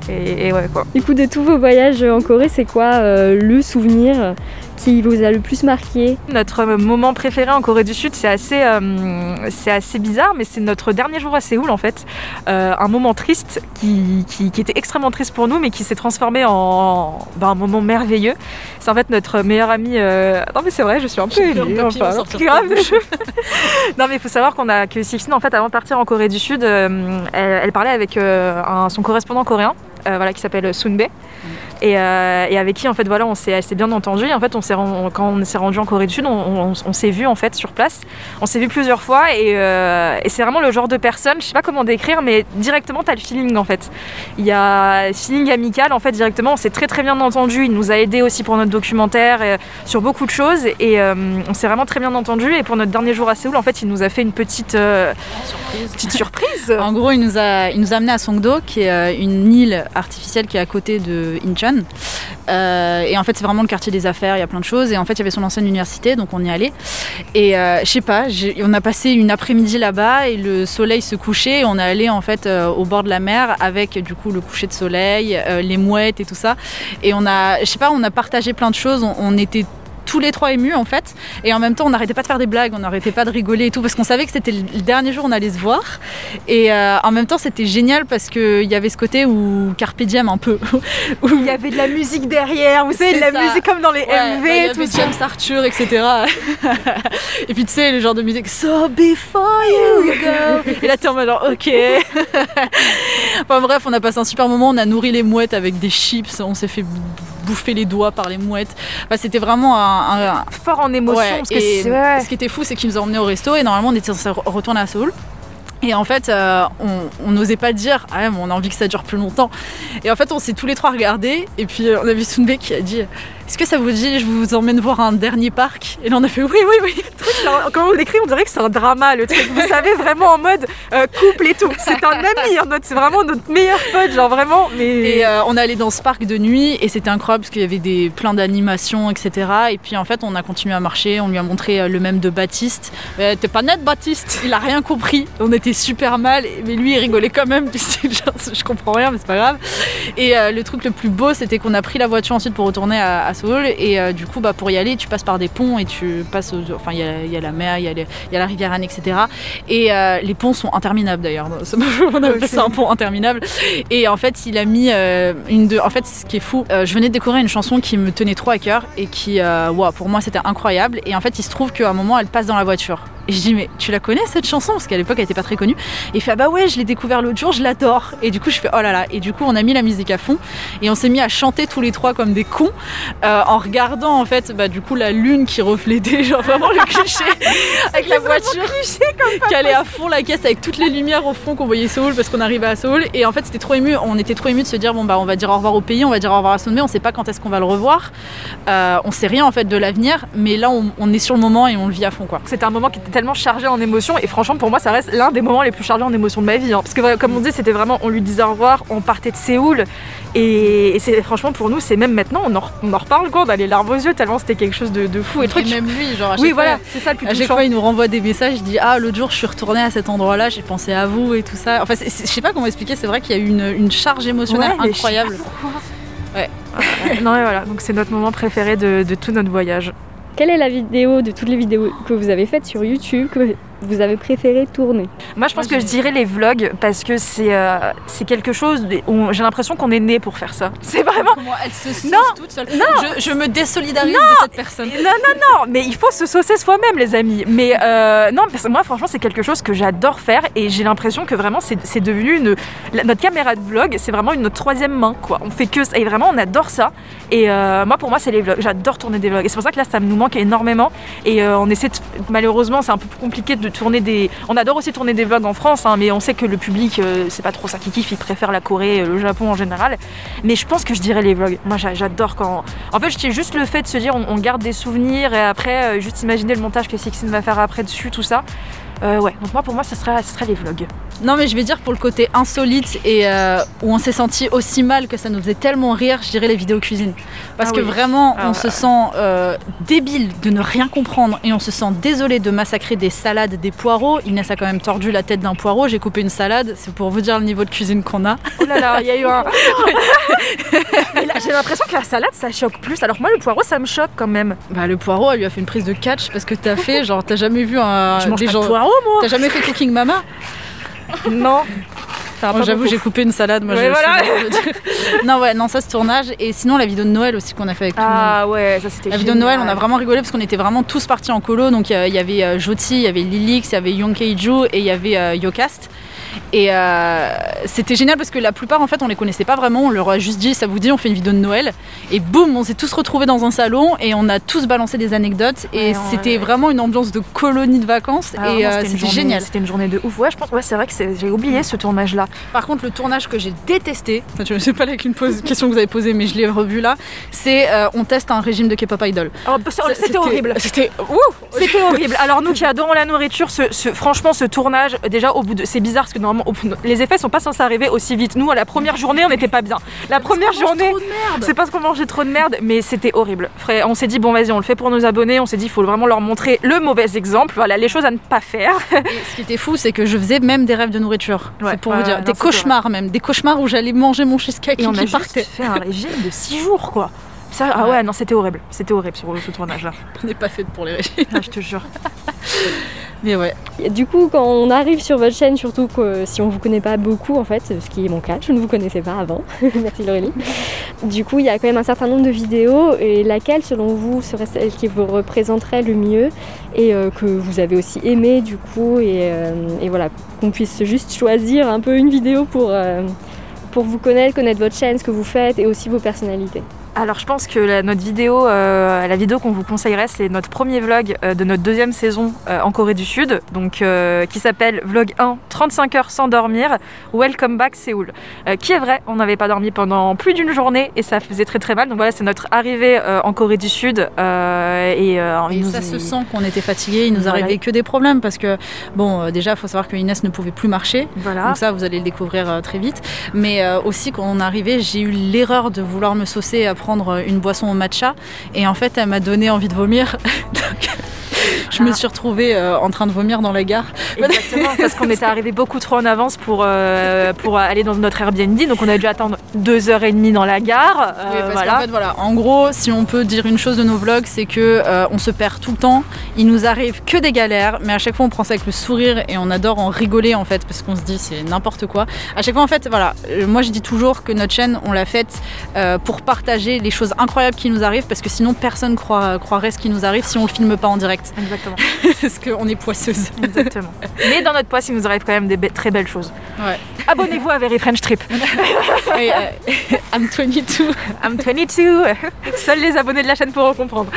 S3: et, et, ouais, quoi.
S2: Du coup, de tous vos voyages en Corée, c'est quoi le souvenir? Qui vous a le plus marqué
S3: Notre moment préféré en Corée du Sud, c'est assez, euh, c'est assez bizarre, mais c'est notre dernier jour à Séoul en fait. Euh, un moment triste qui, qui, était extrêmement triste pour nous, mais qui s'est transformé en ben, un moment merveilleux. C'est en fait notre meilleur ami. Euh, non mais c'est vrai, je suis un peu. Enfin, <laughs> grave. <laughs> non mais il faut savoir qu'on a que Sixine en fait avant de partir en Corée du Sud, elle, parlait avec un, son correspondant coréen. voilà, qui s'appelle Sunbe. Euh, et, avec qui en fait voilà on s'est bien entendu. Et en fait on s'est quand on s'est rendu en Corée du Sud, on, s'est vu en fait sur place. On s'est vu plusieurs fois euh, et, c'est vraiment le genre de personne, je sais pas comment décrire, mais directement t'as le feeling en fait. Il y a feeling amical en fait directement. On s'est très très bien entendu. Il nous a aidé aussi pour notre documentaire et, sur beaucoup de choses et euh, on s'est vraiment très bien entendu. Et pour notre dernier jour à Séoul, en fait il nous a fait une petite surprise. petite surprise.
S4: en gros il nous a il nous a amené à Songdo qui est une île artificielle qui est à côté de Incheon euh, et en fait, c'est vraiment le quartier des affaires, il y a plein de choses. Et en fait, il y avait son ancienne université, donc on y allait. Et euh, je sais pas, on a passé une après-midi là-bas et le soleil se couchait. Et on est allé en fait euh, au bord de la mer avec du coup le coucher de soleil, les mouettes et tout ça. Et on a, je sais pas, on a partagé plein de choses. on était tous les trois émus en fait. Et en même temps, on n'arrêtait pas de faire des blagues, on n'arrêtait pas de rigoler et tout, parce qu'on savait que c'était le dernier jour où on allait se voir. Et euh, en même temps, c'était génial parce qu'il y avait ce côté où Carpe Diem un peu. <laughs>
S3: où il y avait de la musique derrière, vous savez, de la musique comme dans les MV,
S4: tout ça. James Arthur, etc. <laughs> et puis tu sais, le genre de musique So before you go. Et là, t'es en mode genre, ok. <laughs> enfin bref, on a passé un super moment, on a nourri les mouettes avec des chips, on s'est fait bouffer les doigts par les mouettes. c'était vraiment un,
S3: fort en émotion.
S4: Ce qui était fou, c'est qu'ils nous ont emmenés au resto et normalement on était censé retourner à Seoul. Et en fait, euh, on n'osait pas dire, ah, on a envie que ça dure plus longtemps. Et en fait, on s'est tous les trois regardés. Et puis, euh, on a vu Sunbe qui a dit, est-ce que ça vous dit, je vous emmène voir un dernier parc? Et là, on a fait oui, oui, oui.
S3: Quand on l'écrit, on dirait que c'est un drama, le truc. Vous savez, vraiment en mode euh, couple et tout. C'est un ami, c'est vraiment notre meilleur pote, genre vraiment.
S4: Et euh, on est allé dans ce parc de nuit et c'était incroyable parce qu'il y avait des, plein d'animations, etc. Et puis en fait, on a continué à marcher. On lui a montré euh, le même de Baptiste. T'es pas net, Baptiste Il a rien compris. On était super mal, mais lui, il rigolait quand même. <laughs> je comprends rien, mais c'est pas grave. Et le truc le plus beau, c'était qu'on a pris la voiture ensuite pour retourner à et euh, du coup, bah, pour y aller, tu passes par des ponts et tu passes. enfin, il y, a la mer, il y, a la rivière Anne, etc. Et euh, les ponts sont interminables d'ailleurs. <laughs> On ça un pont interminable. Et en fait, il a mis euh, une de. En fait, ce qui est fou, je venais de découvrir une chanson qui me tenait trop à cœur et qui, wow, pour moi, c'était incroyable. Et en fait, il se trouve qu'à un moment, elle passe dans la voiture. Et je dis, mais tu la connais cette chanson? Parce qu'à l'époque, elle était pas très connue. Et il fait, ah bah ouais, je l'ai découvert l'autre jour, je l'adore. Et du coup, je fais, oh là là. Et du coup, on a mis la musique à fond. Et on s'est mis à chanter tous les trois comme des cons, euh, en regardant en fait, bah du coup, la lune qui reflétait, genre vraiment le cliché, <laughs> avec la voiture qui allait à fond la caisse, avec toutes les lumières au fond qu'on voyait Seoul parce qu'on arrivait à Seoul. Et en fait, c'était trop ému. On était trop ému de se dire, bon bah, on va dire au revoir au pays, on va dire au revoir à Sommet, on sait pas quand est-ce qu'on va le revoir. Euh, on sait rien en fait de l'avenir, mais là, on, on, est sur le moment et on le vit à fond quoi.
S3: C'était un moment qui était tellement chargé en émotions et franchement, pour moi, ça reste l'un des moments les plus chargés en émotions de ma vie. Hein. Parce que, comme on dit, c'était vraiment, on lui disait au revoir, on partait de Séoul. Et, c'est franchement, pour nous, c'est même maintenant, on en, reparle quand on a les larmes aux yeux, tellement c'était quelque chose de, fou.
S4: Et, truc. même lui, genre, à
S3: oui, voilà, c'est ça le plus
S4: À chaque fois, il nous renvoie des messages, il dit Ah, l'autre jour, je suis retournée à cet endroit-là, j'ai pensé à vous et tout ça. Enfin, je sais pas comment expliquer, c'est vrai qu'il y a eu une, charge émotionnelle incroyable.
S3: Ouais. <laughs> non, et voilà, donc c'est notre moment préféré de, de tout notre voyage.
S2: Quelle est la vidéo de toutes les vidéos que vous avez faites sur YouTube? Vous avez préféré tourner
S3: Moi, je pense que je dirais les vlogs parce que c'est euh, c'est quelque chose où j'ai l'impression qu'on est né pour faire ça. <laughs> C'est vraiment.
S4: Moi, elle se sauce non, toute seule. Non, je, me désolidarise de cette personne. Non,
S3: non, non, mais il faut se saucer soi-même, les amis. Mais euh, non, parce que moi, franchement, c'est quelque chose que j'adore faire et j'ai l'impression que vraiment, c'est devenu une. notre caméra de vlog, c'est vraiment une notre troisième main, quoi. On fait que ça et vraiment, on adore ça. Et euh, moi, pour moi, c'est les vlogs. J'adore tourner des vlogs et c'est pour ça que là, ça nous manque énormément. Et on essaie de... malheureusement, c'est un peu plus compliqué de tourner des. On adore aussi tourner des vlogs en France, hein, mais on sait que le public, euh, c'est pas trop ça qui kiffe, il préfère la Corée, euh, le Japon en général. Mais je pense que je dirais les vlogs. Moi, j'adore quand. En fait, je juste le fait de se dire, on, garde des souvenirs et après, euh, juste imaginer le montage que Sixine va faire après dessus, tout ça. Ouais, donc moi, pour moi, ce serait, ce serait les vlogs.
S4: Non, mais je vais dire pour le côté insolite et euh, où on s'est senti aussi mal que ça nous faisait tellement rire, je dirais les vidéos cuisine. Parce
S3: Ah
S4: que
S3: oui.
S4: vraiment,
S3: Ah
S4: on
S3: ouais.
S4: se sent euh, débile de ne rien comprendre et on se sent désolé de massacrer des salades, des poireaux. Inès a quand même tordu la tête d'un poireau, j'ai coupé une salade, c'est pour vous dire le niveau de cuisine qu'on a.
S3: Oh là là, il y a eu un. <laughs> J'ai l'impression que la salade ça choque plus. Alors moi, le poireau ça me choque quand même.
S4: Bah, le poireau, elle lui a fait une prise de catch parce que t'as fait, genre, t'as jamais vu un.
S3: je mange
S4: des
S3: pas
S4: gens-
S3: de poireau moi.
S4: T'as jamais fait Cooking Mama?
S3: Non. Pas
S4: J'avoue, j'ai coupé une salade. Moi,
S3: Ouais, voilà. <laughs>
S4: non, ouais, non, ça, ce tournage. Et sinon, la vidéo de Noël aussi qu'on a fait avec tout le monde.
S3: Ah ouais, ça c'était
S4: La vidéo de Noël, on a vraiment rigolé parce qu'on était vraiment tous partis en colo. Donc il y avait euh, Joti, il y avait Lilix, il y avait Yonkeiju et il y avait euh, Yocast. Et euh, c'était génial parce que la plupart en fait on les connaissait pas vraiment. On leur a juste dit ça vous dit on fait une vidéo de Noël et boum on s'est tous retrouvés dans un salon et on a tous balancé des anecdotes et
S3: Ouais,
S4: c'était
S3: ouais.
S4: vraiment une ambiance de colonie de vacances
S3: Ah,
S4: et euh,
S3: c'était
S4: génial.
S3: C'était une journée de ouf. Ouais, je pense. Ouais, c'est vrai que j'ai oublié ce tournage là.
S4: Par contre, le tournage que j'ai détesté, je ne sais pas pose- <laughs> question que vous avez posée, mais je l'ai revu là, c'est euh, on teste un régime de K-pop idol.
S3: Oh, bah, C'était horrible.
S4: C'était
S3: horrible. Alors nous qui adorons la nourriture, ce, ce- franchement ce tournage, déjà au bout de, c'est bizarre parce que normalement les effets sont pas censés arriver aussi vite. Nous à la première journée on n'était pas bien. La première journée, c'est parce qu'on mangeait trop de merde, mais c'était horrible. Frère, on s'est dit bon vas-y on le fait pour nos abonnés. On s'est dit il faut vraiment leur montrer le mauvais exemple. Voilà les choses à ne pas faire.
S4: Et ce qui était fou, c'est que je faisais même des rêves de nourriture.
S3: Ouais,
S4: c'est pour vous dire. Des cauchemars même. Des cauchemars où j'allais manger mon cheesecake
S3: Et on a
S4: qui
S3: juste
S4: partait.
S3: fait un régime de 6 jours quoi. Ça, ah ouais non c'était horrible. C'était horrible sur ce tournage là. <laughs>
S4: On n'est pas fait pour les régimes.
S3: Ah, je te jure. <laughs>
S2: Du coup, quand on arrive sur votre chaîne, surtout que si on vous connaît pas beaucoup, en fait, ce qui est mon cas, je ne vous connaissais pas avant. <laughs> Merci Laurélie. Du coup, il y a quand même un certain nombre de vidéos et laquelle, selon vous, serait celle qui vous représenterait le mieux et euh, que vous avez aussi aimé du coup et, euh, et voilà, qu'on puisse juste choisir un peu une vidéo pour, euh, pour vous connaître, connaître votre chaîne, ce que vous faites et aussi vos personnalités.
S3: Alors je pense que la- notre vidéo, euh, la vidéo qu'on vous conseillerait, c'est notre premier vlog euh, de notre deuxième saison euh, en Corée du Sud, donc qui s'appelle Vlog 1, 35 heures sans dormir, Welcome back Séoul. Qui est vrai, on n'avait pas dormi pendant plus d'une journée et ça faisait très très mal. Donc voilà, c'est notre arrivée en Corée du Sud et, il
S4: Et
S3: nous-
S4: ça se sent qu'on était fatigué. Il nous
S3: Voilà.
S4: arrivait que des problèmes parce que, bon, déjà, il faut savoir que Inès ne pouvait plus marcher.
S3: Voilà.
S4: Donc ça, vous allez le découvrir très vite. Mais aussi, quand on est arrivé, j'ai eu l'erreur de vouloir me saucer à prendre une boisson au matcha. Et en fait, elle m'a donné envie de vomir. <laughs> je me suis retrouvée euh, en train de vomir dans la gare.
S3: Exactement, <laughs> parce qu'on était arrivé beaucoup trop en avance pour, euh, pour aller dans notre Airbnb, donc on a dû attendre deux heures et demie dans la gare. euh,
S4: Oui, parce
S3: voilà.
S4: qu'en fait, voilà, en gros, si on peut dire une chose de nos vlogs, c'est que on se perd tout le temps. Il nous arrive que des galères, mais à chaque fois on prend ça avec le sourire et on adore en rigoler en fait, parce qu'on se dit c'est n'importe quoi. À chaque fois, en fait, voilà, moi je dis toujours que notre chaîne, on l'a faite pour partager les choses incroyables qui nous arrivent, parce que sinon personne croirait ce qui nous arrive si on le filme pas en direct,
S3: Exactement. <laughs>
S4: parce qu'on est poisseuse.
S3: Exactement. Mais dans notre poste, il nous arrive quand même des be- très belles choses.
S4: Ouais.
S3: Abonnez-vous à Very French Trip. <laughs>
S4: Et, euh, <laughs> I'm 22.
S3: I'm 22. Seuls les abonnés de la chaîne pourront comprendre.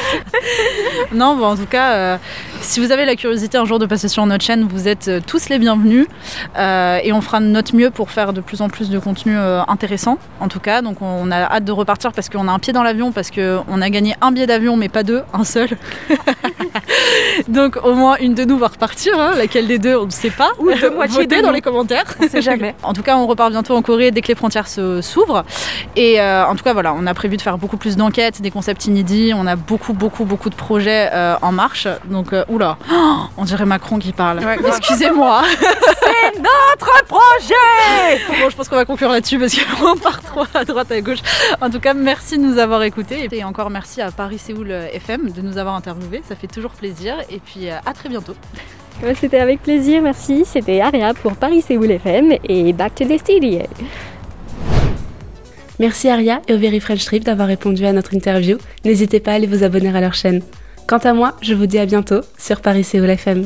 S4: Non, bon, en tout cas, euh, si vous avez la curiosité un jour de passer sur notre chaîne, vous êtes euh, tous les bienvenus. Euh, et on fera de notre mieux pour faire de plus en plus de contenu euh, intéressant, en tout cas. Donc on a hâte de repartir parce qu'on a un pied dans l'avion, parce qu'on a gagné un billet d'avion, mais pas deux, un seul. <laughs> Donc au moins une de nous va repartir. hein. Laquelle des deux, on ne sait pas.
S3: Ou deux moitiés
S4: Votez
S3: de
S4: dans les commentaires.
S3: On sait jamais. <laughs>
S4: En tout cas, on repart bientôt en Corée dès que les frontières s'ouvrent. Et euh, en tout cas, voilà, on a prévu de faire beaucoup plus d'enquêtes, des concepts inédits. On a beaucoup, beaucoup, beaucoup de projets en marche. Donc, oula, Oh, on dirait Macron qui parle.
S3: Ouais.
S4: Excusez-moi. <laughs>
S3: Notre projet
S4: bon, je pense qu'on va conclure là-dessus parce qu'on <laughs> part trop à droite, à gauche. En tout cas, merci de nous avoir écoutés. Et encore merci à Paris-Séoul FM de nous avoir interviewés. Ça fait toujours plaisir. Et puis, euh, à très bientôt.
S2: C'était avec plaisir, merci. C'était Aria pour Paris Séoul FM et Back to the Studio.
S1: Merci Aria et au Very French Trip d'avoir répondu à notre interview. N'hésitez pas à aller vous abonner à leur chaîne. Quant à moi, je vous dis à bientôt sur Paris Séoul FM.